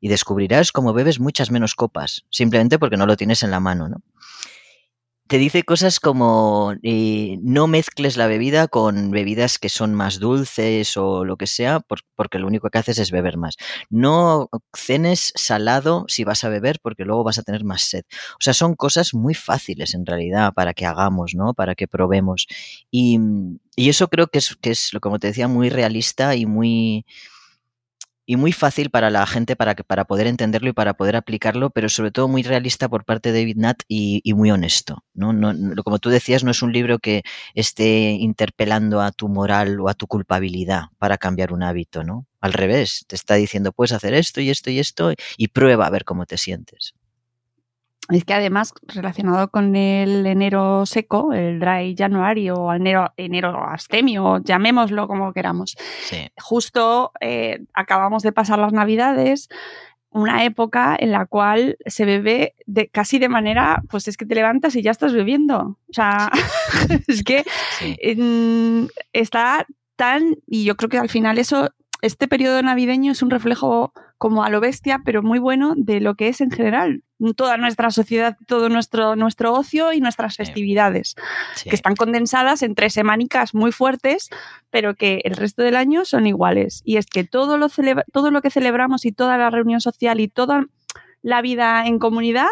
Y descubrirás cómo bebes muchas menos copas, simplemente porque no lo tienes en la mano, ¿no? Te dice cosas como eh, no mezcles la bebida con bebidas que son más dulces o lo que sea, por, porque lo único que haces es beber más. No cenes salado si vas a beber, porque luego vas a tener más sed. O sea, son cosas muy fáciles en realidad para que hagamos, ¿no? Para que probemos. Y, y eso creo que es, que es, como te decía, muy realista y muy, y muy fácil para la gente para, que, para poder entenderlo y para poder aplicarlo, pero sobre todo muy realista por parte de David Nutt y, muy honesto. ¿no? No, no, como tú decías, no es un libro que esté interpelando a tu moral o a tu culpabilidad para cambiar un hábito, ¿no? Al revés, te está diciendo, puedes hacer esto y esto y esto y prueba a ver cómo te sientes. Es que además, relacionado con el enero seco, el dry January o enero, enero astemio, llamémoslo como queramos, Sí. justo eh, acabamos de pasar las navidades, una época en la cual se bebe de, casi de manera, pues es que te levantas y ya estás bebiendo. O sea, es que Sí. está tan, y yo creo que al final eso, este periodo navideño es un reflejo como a lo bestia, pero muy bueno de lo que es en general toda nuestra sociedad, todo nuestro, nuestro ocio y nuestras festividades, Sí. que están condensadas en tres semanicas muy fuertes, pero que el resto del año son iguales. Y es que todo lo, celebra- todo lo que celebramos y toda la reunión social y toda la vida en comunidad,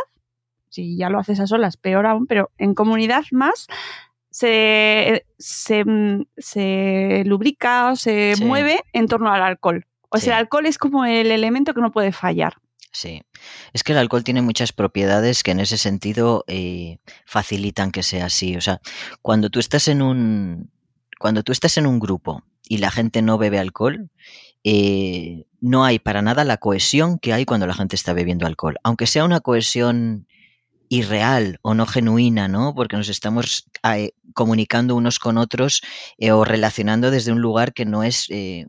si ya lo haces a solas, peor aún, pero en comunidad más, se, se, se lubrica o se Sí. mueve en torno al alcohol. O sea, Sí. el alcohol es como el elemento que no puede fallar. Sí, es que el alcohol tiene muchas propiedades que en ese sentido eh, facilitan que sea así. O sea, cuando tú estás en un cuando tú estás en un grupo y la gente no bebe alcohol, eh, no hay para nada la cohesión que hay cuando la gente está bebiendo alcohol, aunque sea una cohesión irreal o no genuina, ¿no? Porque nos estamos eh, comunicando unos con otros eh, o relacionando desde un lugar que no es eh,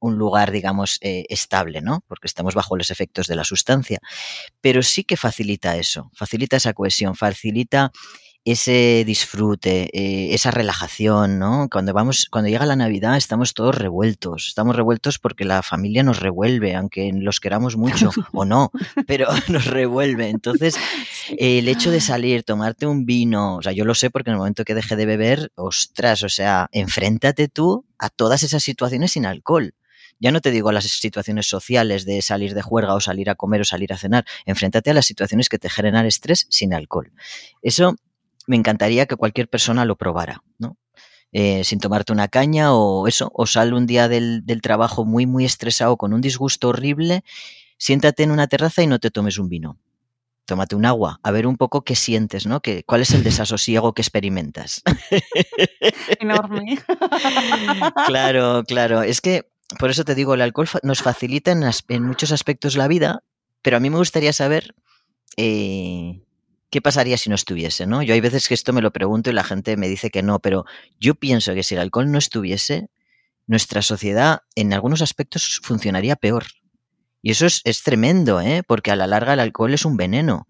un lugar, digamos, estable, ¿no? Porque estamos bajo los efectos de la sustancia. Pero sí que facilita eso, facilita esa cohesión, facilita ese disfrute, eh, esa relajación, ¿no? Cuando vamos, cuando llega la Navidad estamos todos revueltos, estamos revueltos porque la familia nos revuelve, aunque los queramos mucho o no, pero nos revuelve. Entonces, eh, el hecho de salir, tomarte un vino, o sea, yo lo sé porque en el momento que dejé de beber, ostras, o sea, enfréntate tú a todas esas situaciones sin alcohol. Ya no te digo a las situaciones sociales de salir de juerga o salir a comer o salir a cenar. Enfréntate a las situaciones que te generan estrés sin alcohol. Eso me encantaría que cualquier persona lo probara, ¿no? Eh, sin tomarte una caña o eso, o sal un día del, del trabajo muy, muy estresado con un disgusto horrible, siéntate en una terraza y no te tomes un vino. Tómate un agua, a ver un poco qué sientes, ¿no? ¿Qué, ¿Cuál es el desasosiego que experimentas? Enorme. claro, claro. Es que por eso te digo, el alcohol fa- nos facilita en muchos aspectos la vida, pero a mí me gustaría saber eh, qué pasaría si no estuviese, ¿no? Yo hay veces que esto me lo pregunto y la gente me dice que no, pero yo pienso que si el alcohol no estuviese, nuestra sociedad en algunos aspectos funcionaría peor. Y eso es, es tremendo, ¿eh? Porque a la larga el alcohol es un veneno.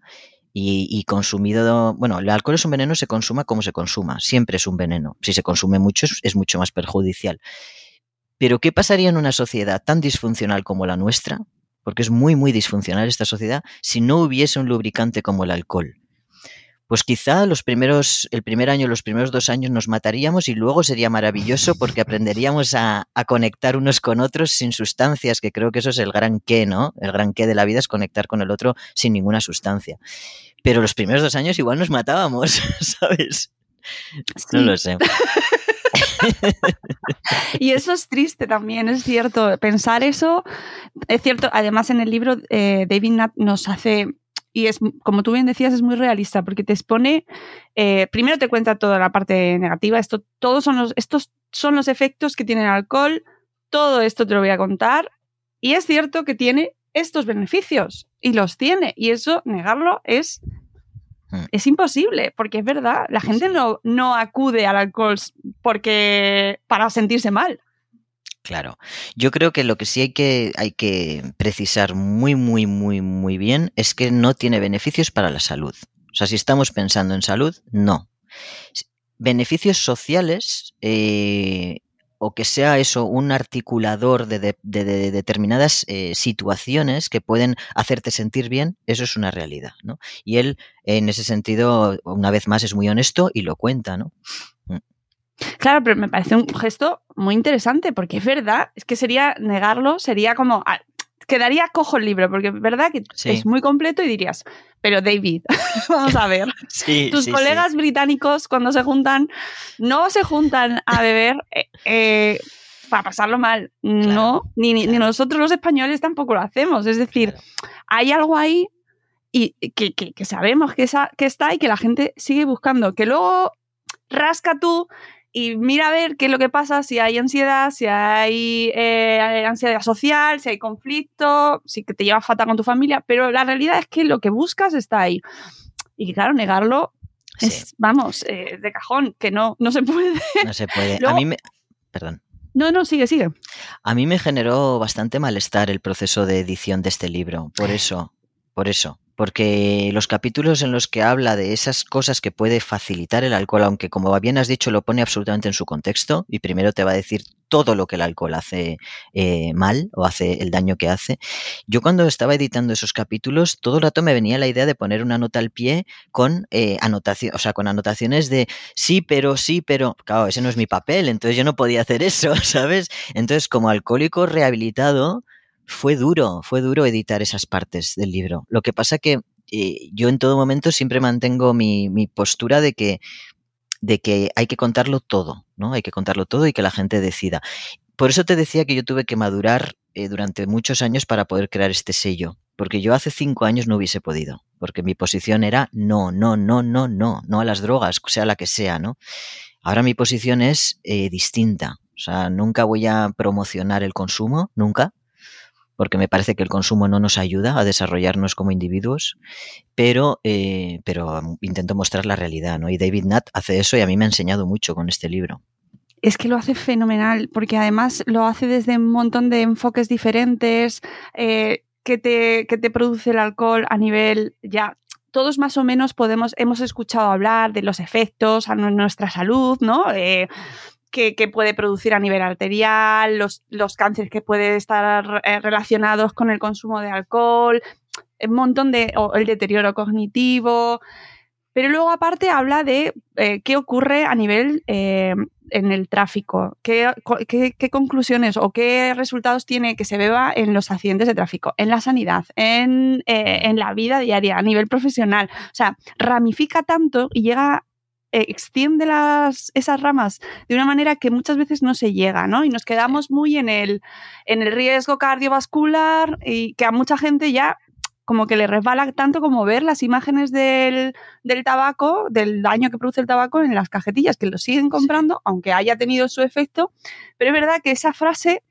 Y, consumido, bueno, el alcohol es un veneno, se consuma como se consuma, siempre es un veneno. Si se consume mucho es mucho más perjudicial. Pero ¿qué pasaría en una sociedad tan disfuncional como la nuestra? Porque es muy, muy disfuncional esta sociedad, si no hubiese un lubricante como el alcohol. Pues quizá los primeros, el primer año, los primeros dos años nos mataríamos y luego sería maravilloso porque aprenderíamos a, a conectar unos con otros sin sustancias, que creo que eso es el gran qué, ¿no? El gran qué de la vida es conectar con el otro sin ninguna sustancia. Pero los primeros dos años igual nos matábamos, ¿sabes? No lo sé. Y eso es triste también, es cierto. Pensar eso, es cierto. Además, en el libro, eh, David Nutt nos hace, y es, como tú bien decías, es muy realista, porque te expone, eh, primero te cuenta toda la parte negativa, esto, todos son los, estos son los efectos que tiene el alcohol, todo esto te lo voy a contar, y es cierto que tiene estos beneficios, y los tiene, y eso, negarlo, es Mm. es imposible, porque es verdad, la gente no, no acude al alcohol porque para sentirse mal. Claro. Yo creo que lo que sí hay que, hay que precisar muy, muy, muy, muy bien es que no tiene beneficios para la salud. O sea, si estamos pensando en salud, no. Beneficios sociales, eh, o que sea eso un articulador de, de- de- de determinadas eh, situaciones que pueden hacerte sentir bien, eso es una realidad, ¿no? Y él, en ese sentido, una vez más, es muy honesto y lo cuenta, ¿no? Claro, pero me parece un gesto muy interesante porque es verdad, es que sería negarlo, sería como ah, quedaría cojo el libro porque es verdad que Sí. es muy completo y dirías, pero David, vamos a ver, Sí, tus colegas británicos cuando se juntan no se juntan a beber eh, eh, para pasarlo mal, no, ni, nosotros los españoles tampoco lo hacemos, es decir, hay algo ahí y que, que- que sabemos que, esa- que está y que la gente sigue buscando, que luego rasca tú y mira a ver qué es lo que pasa, si hay ansiedad, si hay eh, ansiedad social, si hay conflicto, si te llevas fatal con tu familia, pero la realidad es que lo que buscas está ahí. Y claro, negarlo Sí. es, vamos, eh, de cajón, que no, no se puede. No se puede. A mí me... Perdón. No, no, sigue, sigue. A mí me generó bastante malestar el proceso de edición de este libro. Por eso, por eso. Porque los capítulos en los que habla de esas cosas que puede facilitar el alcohol, aunque como bien has dicho, lo pone absolutamente en su contexto, y primero te va a decir todo lo que el alcohol hace eh, mal o hace el daño que hace. Yo cuando estaba editando esos capítulos, todo el rato me venía la idea de poner una nota al pie con eh, anotación, o sea, con anotaciones de sí, pero sí, pero. Claro, ese no es mi papel, entonces yo no podía hacer eso, ¿sabes? Entonces, como alcohólico rehabilitado, fue duro, fue duro editar esas partes del libro. Lo que pasa que eh, yo en todo momento siempre mantengo mi, postura de que, de que hay que contarlo todo, ¿no? Hay que contarlo todo y que la gente decida. Por eso te decía que yo tuve que madurar eh, durante muchos años para poder crear este sello, porque yo hace cinco años no hubiese podido, porque mi posición era no, no, no, no, no, no a las drogas, sea la que sea, ¿no? Ahora mi posición es eh, distinta, o sea, nunca voy a promocionar el consumo, nunca, porque me parece que el consumo no nos ayuda a desarrollarnos como individuos, pero, eh, pero intento mostrar la realidad, ¿no? Y David Nutt hace eso y a mí me ha enseñado mucho con este libro. Es que lo hace fenomenal, porque además lo hace desde un montón de enfoques diferentes, eh, que, te, que te produce el alcohol a nivel ya. Todos más o menos podemos, hemos escuchado hablar de los efectos a nu- nuestra salud, ¿no? Eh, que, puede producir a nivel arterial, los, los cánceres que pueden estar eh, relacionados con el consumo de alcohol, un montón de, o el deterioro cognitivo, pero luego aparte habla de eh, qué ocurre a nivel eh, en el tráfico, qué, qué- conclusiones o qué resultados tiene que se beba en los accidentes de tráfico, en la sanidad, en, en la vida diaria, a nivel profesional. O sea, ramifica tanto y llega, extiende las, esas ramas de una manera que muchas veces no se llega, ¿no? Y nos quedamos muy en el, en el riesgo cardiovascular y que a mucha gente ya como que le resbala tanto como ver las imágenes del, del tabaco, del daño que produce el tabaco en las cajetillas, que lo siguen comprando, aunque haya tenido su efecto. Pero es verdad que esa frase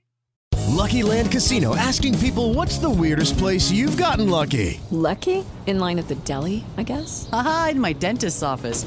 Lucky Land Casino asking people what's the weirdest place you've gotten lucky? Lucky? In line at the deli, I guess? Aha, in my dentist's office.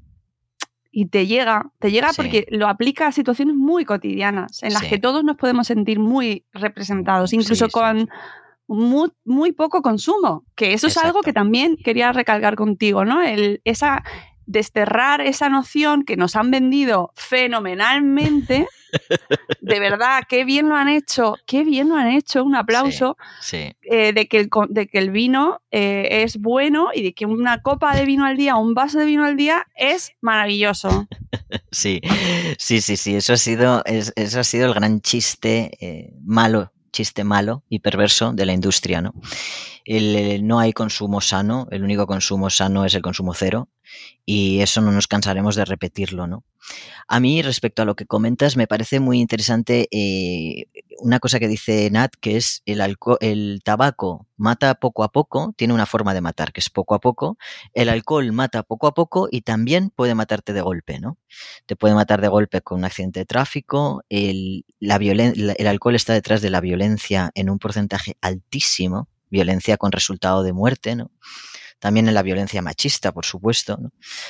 y te llega, te llega Sí. porque lo aplica a situaciones muy cotidianas, en las Sí. que todos nos podemos sentir muy representados, incluso Sí, con muy, muy poco consumo, que eso es algo que también quería recalcar contigo, ¿no? El, esa desterrar esa noción que nos han vendido fenomenalmente. De verdad, qué bien lo han hecho, qué bien lo han hecho, un aplauso Sí. eh, de, que el, de que el vino eh, es bueno y de que una copa de vino al día, un vaso de vino al día es maravilloso. Sí, sí, sí, sí. Eso ha sido, es- eso ha sido el gran chiste eh, malo, chiste malo y perverso de la industria, ¿no? El, el no hay consumo sano, el único consumo sano es el consumo cero. Y eso no nos cansaremos de repetirlo, ¿no? A mí, respecto a lo que comentas, me parece muy interesante eh, una cosa que dice Nat, que es el, el tabaco mata poco a poco, tiene una forma de matar, que es poco a poco, el alcohol mata poco a poco y también puede matarte de golpe, ¿no? Te puede matar de golpe con un accidente de tráfico, el, la el alcohol está detrás de la violencia en un porcentaje altísimo, violencia con resultado de muerte, ¿no? También en la violencia machista, por supuesto.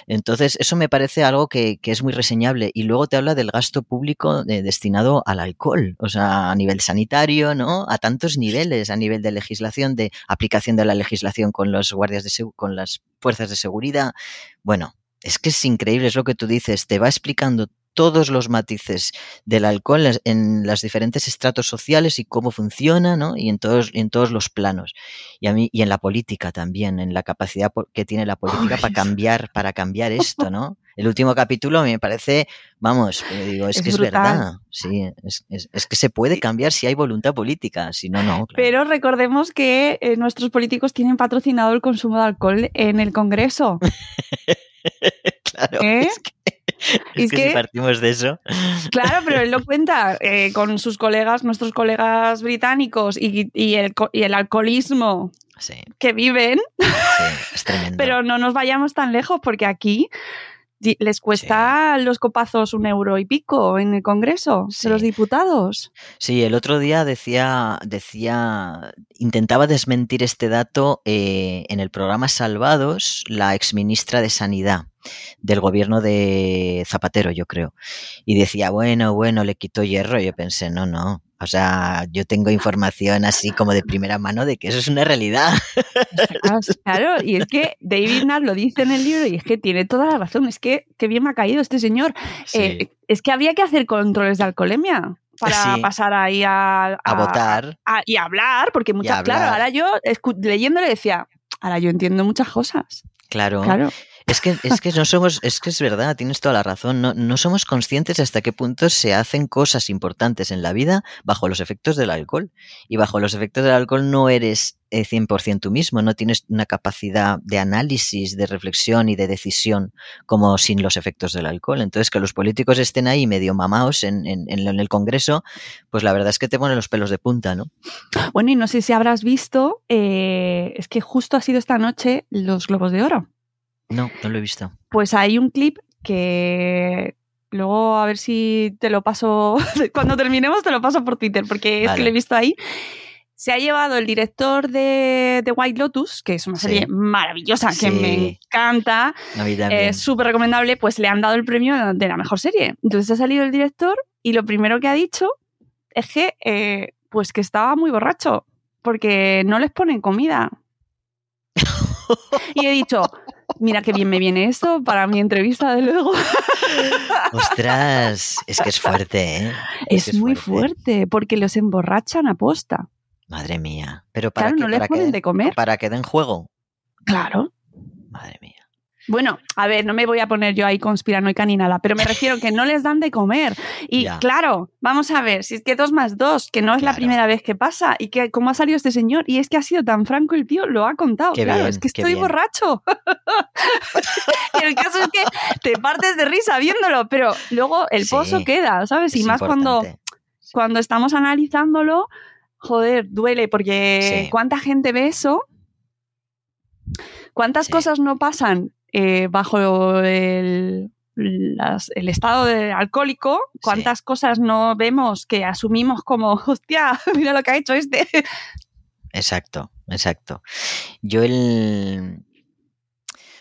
Entonces, eso me parece algo que, que, es muy reseñable. Y luego te habla del gasto público de, destinado al alcohol, o sea, a nivel sanitario, ¿no? A tantos niveles, a nivel de legislación, de aplicación de la legislación con los guardias de con las fuerzas de seguridad. Bueno, es que es increíble, es lo que tú dices, te va explicando todos los matices del alcohol en los diferentes estratos sociales y cómo funciona, ¿no? Y en todos, en todos los planos. Y a mí, y en la política también, en la capacidad que tiene la política para cambiar, para cambiar esto, ¿no? El último capítulo me parece, vamos, digo, es, es que brutal. es verdad. Sí, es, es, es, que se puede cambiar si hay voluntad política, si no, no. Claro. Pero recordemos que eh, nuestros políticos tienen patrocinado el consumo de alcohol en el Congreso. claro. ¿Eh? Es que, es, es que, que, si partimos de eso. Claro, pero él lo cuenta eh, con sus colegas, nuestros colegas británicos y, y, el, y el, alcoholismo sí. que viven. Sí, es tremendo. Pero no nos vayamos tan lejos porque aquí les cuesta sí. los copazos un euro y pico en el Congreso sí. de los diputados. Sí, el otro día decía, decía, intentaba desmentir este dato eh, en el programa Salvados, la exministra de Sanidad del gobierno de Zapatero, yo creo. Y decía, bueno, bueno, le quitó hierro. Y yo pensé, no, no. O sea, yo tengo información así como de primera mano de que eso es una realidad. Claro, y es que David Nash lo dice en el libro y es que tiene toda la razón. Es que qué bien me ha caído este señor. Sí. Eh, es que habría que hacer controles de alcoholemia para sí. pasar ahí a, a, a votar a, y a hablar, porque muchas, claro, ahora yo leyéndole decía, ahora yo entiendo muchas cosas. Claro. claro. Es que, es que no somos, es que es verdad, tienes toda la razón. No, no somos conscientes hasta qué punto se hacen cosas importantes en la vida bajo los efectos del alcohol. Y bajo los efectos del alcohol no eres 100% tú mismo, no tienes una capacidad de análisis, de reflexión y de decisión como sin los efectos del alcohol. Entonces, que los políticos estén ahí medio mamados en, en, en el Congreso, pues la verdad es que te ponen los pelos de punta, ¿no? Bueno, y no sé si habrás visto, eh, es que justo ha sido esta noche los Globos de Oro. No, no lo he visto. Pues hay un clip que luego a ver si te lo paso, cuando terminemos te lo paso por Twitter, porque vale. es que lo he visto ahí. Se ha llevado el director de, de White Lotus, que es una serie sí. maravillosa, sí. que me encanta, es súper recomendable, pues le han dado el premio de la mejor serie. Entonces ha salido el director y lo primero que ha dicho es que, eh, pues que estaba muy borracho, porque no les ponen comida. y he dicho, mira qué bien me viene esto para mi entrevista, de luego. Ostras, es que es fuerte, ¿eh? Es, es, muy fuerte. fuerte. porque los emborrachan a posta. Madre mía. Pero para claro, que, no les ponen de comer. Para que den juego. Claro. Madre mía. Bueno, a ver, no me voy a poner yo ahí conspiranoica ni nada, pero me refiero que no les dan de comer. Y ya. claro, vamos a ver, si es que dos más dos, que no es claro. la primera vez que pasa, y que cómo ha salido este señor, y es que ha sido tan franco el tío, lo ha contado. Qué claro, bien, es que estoy bien. borracho. el caso es que te partes de risa viéndolo, pero luego el sí, pozo queda, ¿sabes? Y más cuando, cuando estamos analizándolo, joder, duele, porque sí. ¿cuánta gente ve eso? ¿Cuántas sí. cosas no pasan eh, bajo el, las, el estado de alcohólico, cuántas sí. cosas no vemos que asumimos como, hostia, mira lo que ha hecho este. Exacto, exacto. Yo el...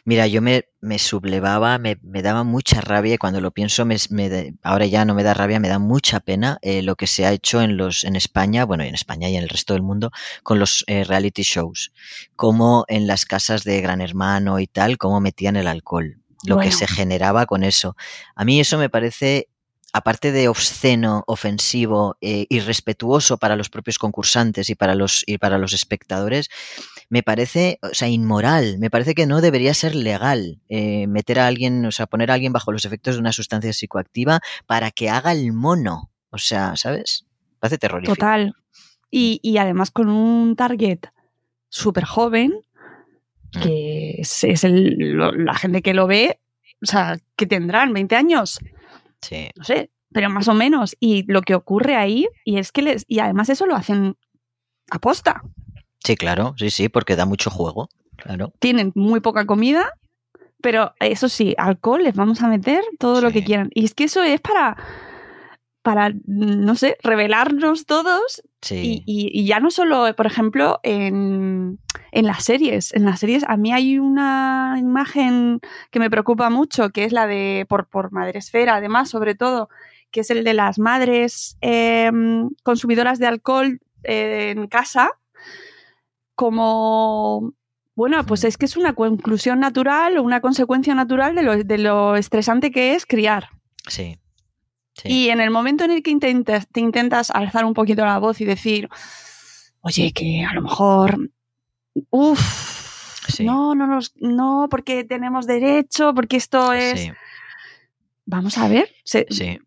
Mira, yo me, me sublevaba, me, me, daba mucha rabia y cuando lo pienso, me, me, ahora ya no me da rabia, me da mucha pena eh, lo que se ha hecho en, los, en España, bueno, en España y en el resto del mundo, con los eh, reality shows, como en las casas de Gran Hermano y tal, cómo metían el alcohol, lo bueno. que se generaba con eso. A mí eso me parece aparte de obsceno, ofensivo, eh, irrespetuoso para los propios concursantes y para los, y para los espectadores, me parece, o sea, inmoral. Me parece que no debería ser legal eh, meter a alguien, o sea, poner a alguien bajo los efectos de una sustancia psicoactiva para que haga el mono. O sea, ¿sabes? Me parece terrorífico. Total. Y, y además con un target súper joven, Mm. que es, es el- lo- la gente que lo ve, o sea, que tendrán 20 años, Sí. no sé, pero más o menos. Y lo que ocurre ahí, y es que les, y además eso lo hacen aposta. Sí, claro, sí, sí, porque da mucho juego. Claro. Tienen muy poca comida, pero eso sí, alcohol les vamos a meter todo lo que quieran. Y es que eso es para, para no sé, revelarnos todos Sí. y, y- y ya no solo, por ejemplo, en, en las series. En las series a mí hay una imagen que me preocupa mucho, que es la de, por, por Madresfera, además, sobre todo, que es el de las madres eh, consumidoras de alcohol eh, en casa, como... Bueno, pues es que es una conclusión natural o una consecuencia natural de lo, de lo estresante que es criar. Sí. Y en el momento en el que intentas, te intentas alzar un poquito la voz y decir, oye, que a lo mejor, uff, no, no, nos- no, porque tenemos derecho, porque esto es... Sí. Vamos a ver. se- Sí.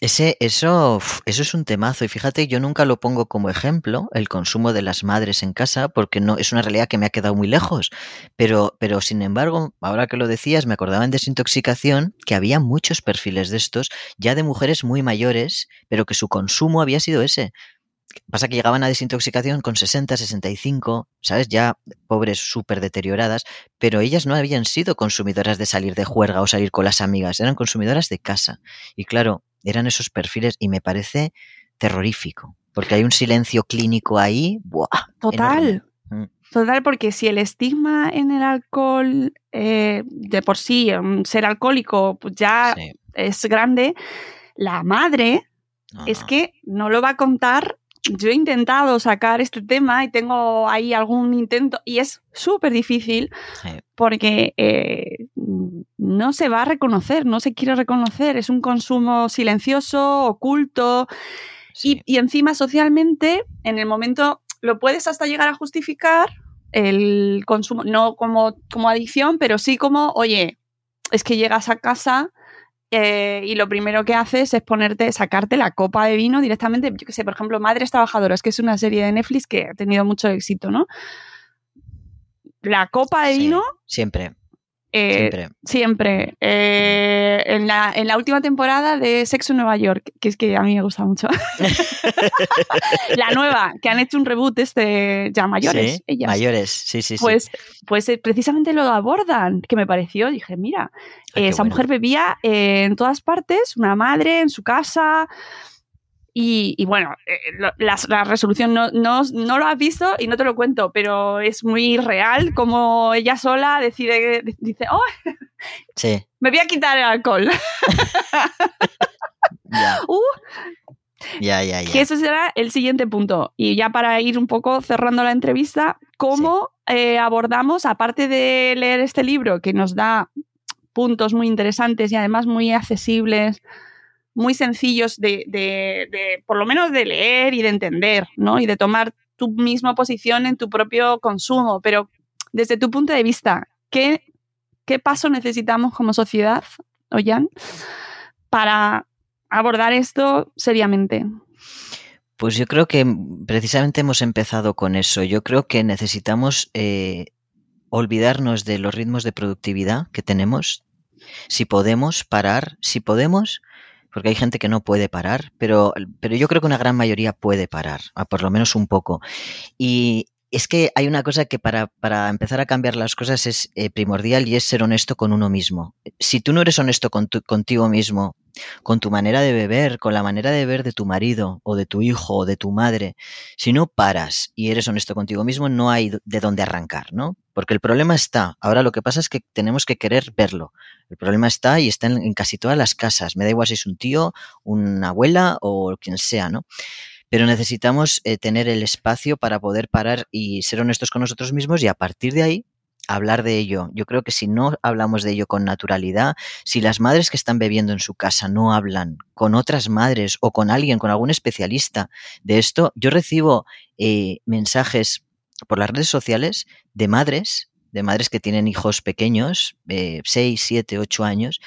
Ese, eso, eso es un temazo. Y fíjate, yo nunca lo pongo como ejemplo, el consumo de las madres en casa, porque no, es una realidad que me ha quedado muy lejos. Pero, pero sin embargo, ahora que lo decías, me acordaba en desintoxicación que había muchos perfiles de estos, ya de mujeres muy mayores, pero que su consumo había sido ese. Pasa que llegaban a desintoxicación con 60, 65, ¿sabes? Ya pobres súper deterioradas, pero ellas no habían sido consumidoras de salir de juerga o salir con las amigas, eran consumidoras de casa. Y claro, eran esos perfiles y me parece terrorífico, porque hay un silencio clínico ahí. ¡buah! Total. enorme. Mm, Total, porque si el estigma en el alcohol eh, de por sí, ser alcohólico, pues ya es grande, la madre es que no lo va a contar. Yo he intentado sacar este tema y tengo ahí algún intento y es súper difícil porque eh, no se va a reconocer, no se quiere reconocer, es un consumo silencioso, oculto y, y encima socialmente en el momento lo puedes hasta llegar a justificar el consumo, no como, como adicción, pero sí como, oye, es que llegas a casa eh, y lo primero que haces es ponerte, sacarte la copa de vino directamente, yo que sé, por ejemplo, Madres Trabajadoras, que es una serie de Netflix que ha tenido mucho éxito, ¿no? La copa de vino Siempre. Eh, Siempre. siempre. Eh, en, la, en la última temporada de Sexo en Nueva York, que es que a mí me gusta mucho. la nueva, que han hecho un reboot este ya mayores. Sí, ellas. mayores, sí, sí, sí. Pues, pues eh, precisamente lo abordan, que me pareció, dije, mira, eh, esa mujer bebía en todas partes, una madre en su casa. Y, y bueno, eh, la, la resolución no, no, no lo has visto y no te lo cuento, pero es muy real como ella sola decide, dice, oh, Sí. me voy a quitar el alcohol. Ya, Uh, ya, ya. ya. que ese será el siguiente punto. Y ya para ir un poco cerrando la entrevista, ¿cómo eh, abordamos, aparte de leer este libro que nos da puntos muy interesantes y además muy accesibles, muy sencillos de, de- de, por lo menos de leer y de entender, ¿no? Y de tomar tu misma posición en tu propio consumo. Pero desde tu punto de vista, ¿qué, qué paso necesitamos como sociedad, Ollán, para abordar esto seriamente? Pues yo creo que precisamente hemos empezado con eso. Yo creo que necesitamos eh, olvidarnos de los ritmos de productividad que tenemos. Si podemos parar, si podemos, porque hay gente que no puede parar, pero, pero yo creo que una gran mayoría puede parar, a por lo menos un poco. Y es que hay una cosa que para, para empezar a cambiar las cosas es eh, primordial y es ser honesto con uno mismo. Si tú no eres honesto con tu- contigo mismo, con tu manera de beber, con la manera de beber de tu marido o de tu hijo o de tu madre, si no paras y eres honesto contigo mismo, no hay de dónde arrancar, ¿no? Porque el problema está. Ahora lo que pasa es que tenemos que querer verlo. El problema está y está en, casi todas las casas. Me da igual si es un tío, una abuela o quien sea, ¿no? Pero necesitamos eh, tener el espacio para poder parar y ser honestos con nosotros mismos y a partir de ahí hablar de ello. Yo creo que si no hablamos de ello con naturalidad, si las madres que están bebiendo en su casa no hablan con otras madres o con alguien, con algún especialista de esto, yo recibo eh, mensajes por las redes sociales de madres de madres que tienen hijos pequeños, eh, 6, 7, 8 años,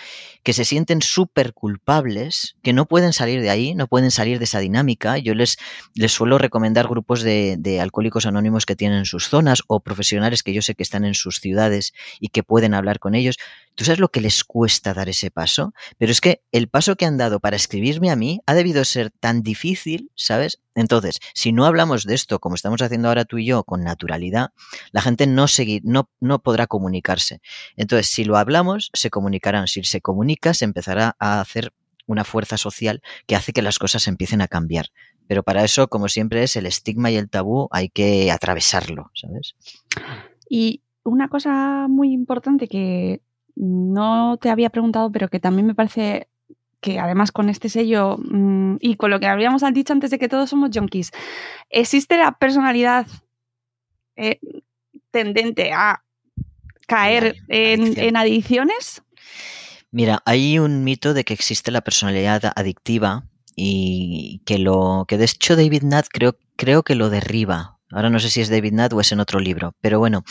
que se sienten súper culpables, que no pueden salir de ahí, no pueden salir de esa dinámica. Yo les, les suelo recomendar grupos de, de alcohólicos anónimos que tienen en sus zonas o profesionales que yo sé que están en sus ciudades y que pueden hablar con ellos. ¿Tú sabes lo que les cuesta dar ese paso? Pero es que el paso que han dado para escribirme a mí ha debido ser tan difícil, ¿sabes? Entonces, si no hablamos de esto como estamos haciendo ahora tú y yo con naturalidad, la gente no, seguir, no, no podrá comunicarse. Entonces, si lo hablamos, se comunicarán. Si se comunica, se empezará a hacer una fuerza social que hace que las cosas empiecen a cambiar. Pero para eso, como siempre es, el estigma y el tabú hay que atravesarlo, ¿sabes? Y una cosa muy importante que no te había preguntado, pero que también me parece que además con este sello mmm, y con lo que habíamos dicho antes de que todos somos junkies, ¿existe la personalidad eh, tendente a caer en, en, adicciones? Mira, hay un mito de que existe la personalidad adictiva y que lo que de hecho David Nutt creo, creo que lo derriba. Ahora no sé si es David Nutt o es en otro libro, pero bueno,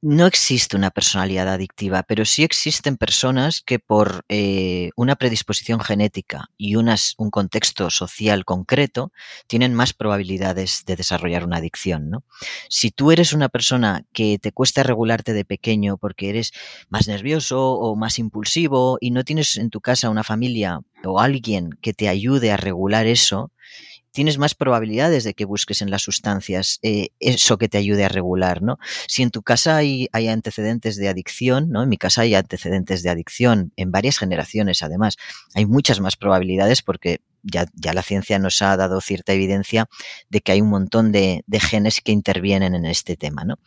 no existe una personalidad adictiva, pero sí existen personas que por eh, una predisposición genética y un contexto social concreto tienen más probabilidades de desarrollar una adicción. ¿no? Si tú eres una persona que te cuesta regularte de pequeño porque eres más nervioso o más impulsivo y no tienes en tu casa una familia o alguien que te ayude a regular eso, tienes más probabilidades de que busques en las sustancias eh, eso que te ayude a regular, ¿no? Si en tu casa hay, antecedentes de adicción, ¿no? En mi casa hay antecedentes de adicción en varias generaciones, además, hay muchas más probabilidades porque ya, ya la ciencia nos ha dado cierta evidencia de que hay un montón de, de genes que intervienen en este tema, ¿no?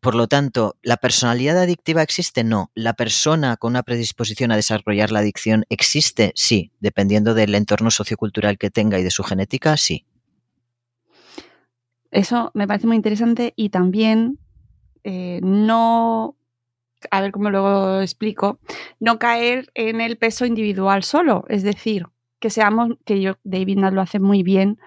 Por lo tanto, ¿la personalidad adictiva existe? No. ¿La persona con una predisposición a desarrollar la adicción existe? Sí. Dependiendo del entorno sociocultural que tenga y de su genética, sí. Eso me parece muy interesante y también eh, no, a ver cómo lo explico, no caer en el peso individual solo. Es decir, que seamos, que yo, David lo hace muy bien,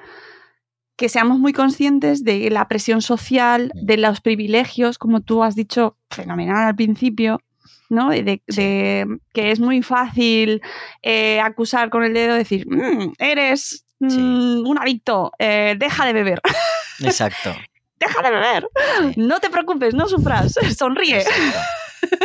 que seamos muy conscientes de la presión social, de los privilegios, como tú has dicho fenomenal al principio, ¿no? De, de, de que es muy fácil eh, acusar con el dedo, decir, mmm, eres mm, un adicto, eh, deja de beber. Exacto. Deja de beber. No te preocupes, no sufras, sonríe.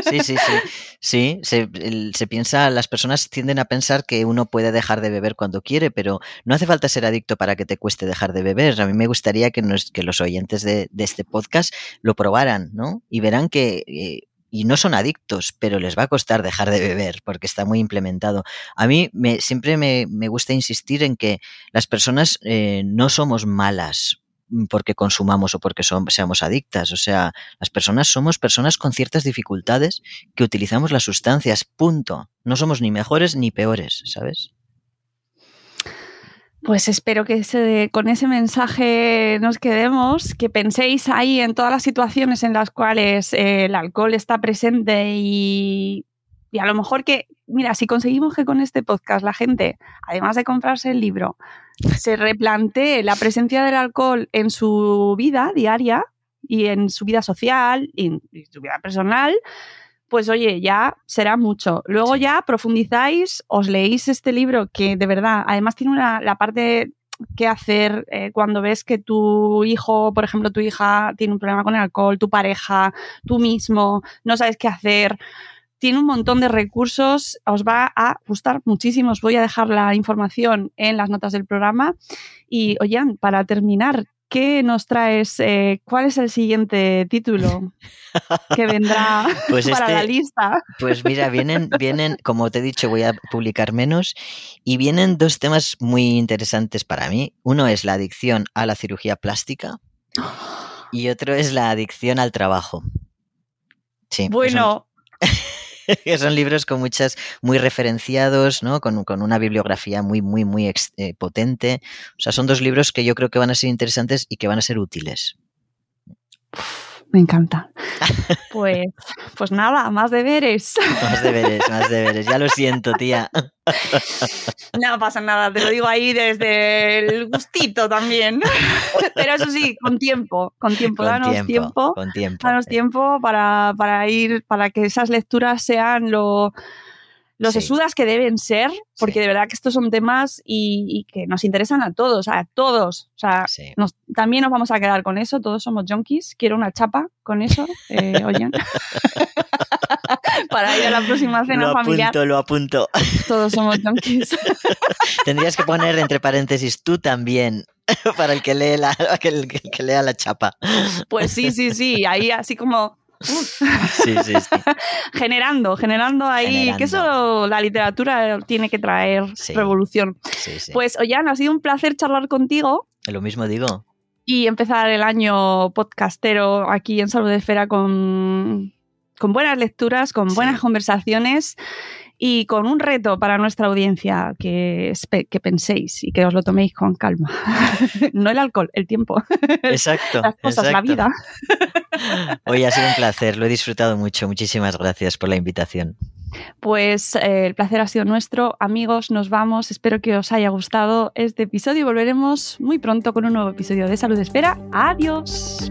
Sí, sí, sí. Sí, se, piensa, las personas tienden a pensar que uno puede dejar de beber cuando quiere, pero no hace falta ser adicto para que te cueste dejar de beber. A mí me gustaría que, nos, que los oyentes de, de, este podcast lo probaran, ¿no? Y verán que eh, y no son adictos, pero les va a costar dejar de beber porque está muy implementado. A mí me, siempre me, me, gusta insistir en que las personas eh, no somos malas porque consumamos o porque son, seamos adictas. O sea, las personas somos personas con ciertas dificultades que utilizamos las sustancias, punto. No somos ni mejores ni peores, ¿sabes? Pues espero que con ese mensaje nos quedemos, que penséis ahí en todas las situaciones en las cuales eh, el alcohol está presente y, y, a lo mejor que, mira, si conseguimos que con este podcast la gente, además de comprarse el libro, se replantee la presencia del alcohol en su vida diaria y en su vida social y en su vida personal, pues oye, ya será mucho. Luego sí. ya profundizáis, os leéis este libro que de verdad, además tiene una, la parte que hacer eh, cuando ves que tu hijo, por ejemplo, tu hija tiene un problema con el alcohol, tu pareja, tú mismo, no sabes qué hacer. Tiene un montón de recursos, os va a gustar muchísimo. Os voy a dejar la información en las notas del programa. Y, oigan, para terminar, ¿qué nos traes? Eh, ¿Cuál es el siguiente título que vendrá pues para este, la lista? Pues mira, vienen, vienen, como te he dicho, voy a publicar menos y vienen dos temas muy interesantes para mí. Uno es la adicción a la cirugía plástica y otro es la adicción al trabajo. Sí, bueno. que son libros con muchas, muy referenciados, ¿no? Con, con una bibliografía muy, muy, muy eh, potente. O sea, son dos libros que yo creo que van a ser interesantes y que van a ser útiles. Me encanta. Pues, pues nada, más deberes. Más deberes, más deberes. Ya lo siento, tía. No pasa nada, te lo digo ahí desde el gustito también. Pero eso sí, con tiempo, con tiempo, Con danos tiempo, tiempo, con tiempo, danos sí. tiempo para, para ir, para que esas lecturas sean lo, los Sí. sesudas que deben ser, porque de verdad que estos son temas y, y que nos interesan a todos, a todos. O sea, Sí. nos- también nos vamos a quedar con eso, todos somos junkies. Quiero una chapa con eso, eh, oye. para ir a la próxima cena Lo familiar, apunto, lo apunto. todos somos junkies. Tendrías que poner entre paréntesis tú también. Para el que lee la, el que lea la chapa. Pues sí, sí, sí, ahí así como Sí, sí, sí. generando, generando ahí, Generando. que eso la literatura tiene que traer revolución. Pues Ollán, ha sido un placer charlar contigo Lo mismo digo. y empezar el año podcastero aquí en Salud de Esfera con, con buenas lecturas, con buenas conversaciones y con un reto para nuestra audiencia que, penséis y que os lo toméis con calma. no el alcohol, el tiempo, Exacto. las cosas, la exacto. vida. Hoy ha sido un placer, lo he disfrutado mucho. Muchísimas gracias por la invitación. Pues eh, el placer ha sido nuestro. Amigos, nos vamos. Espero que os haya gustado este episodio y volveremos muy pronto con un nuevo episodio de Salud Espera. Adiós.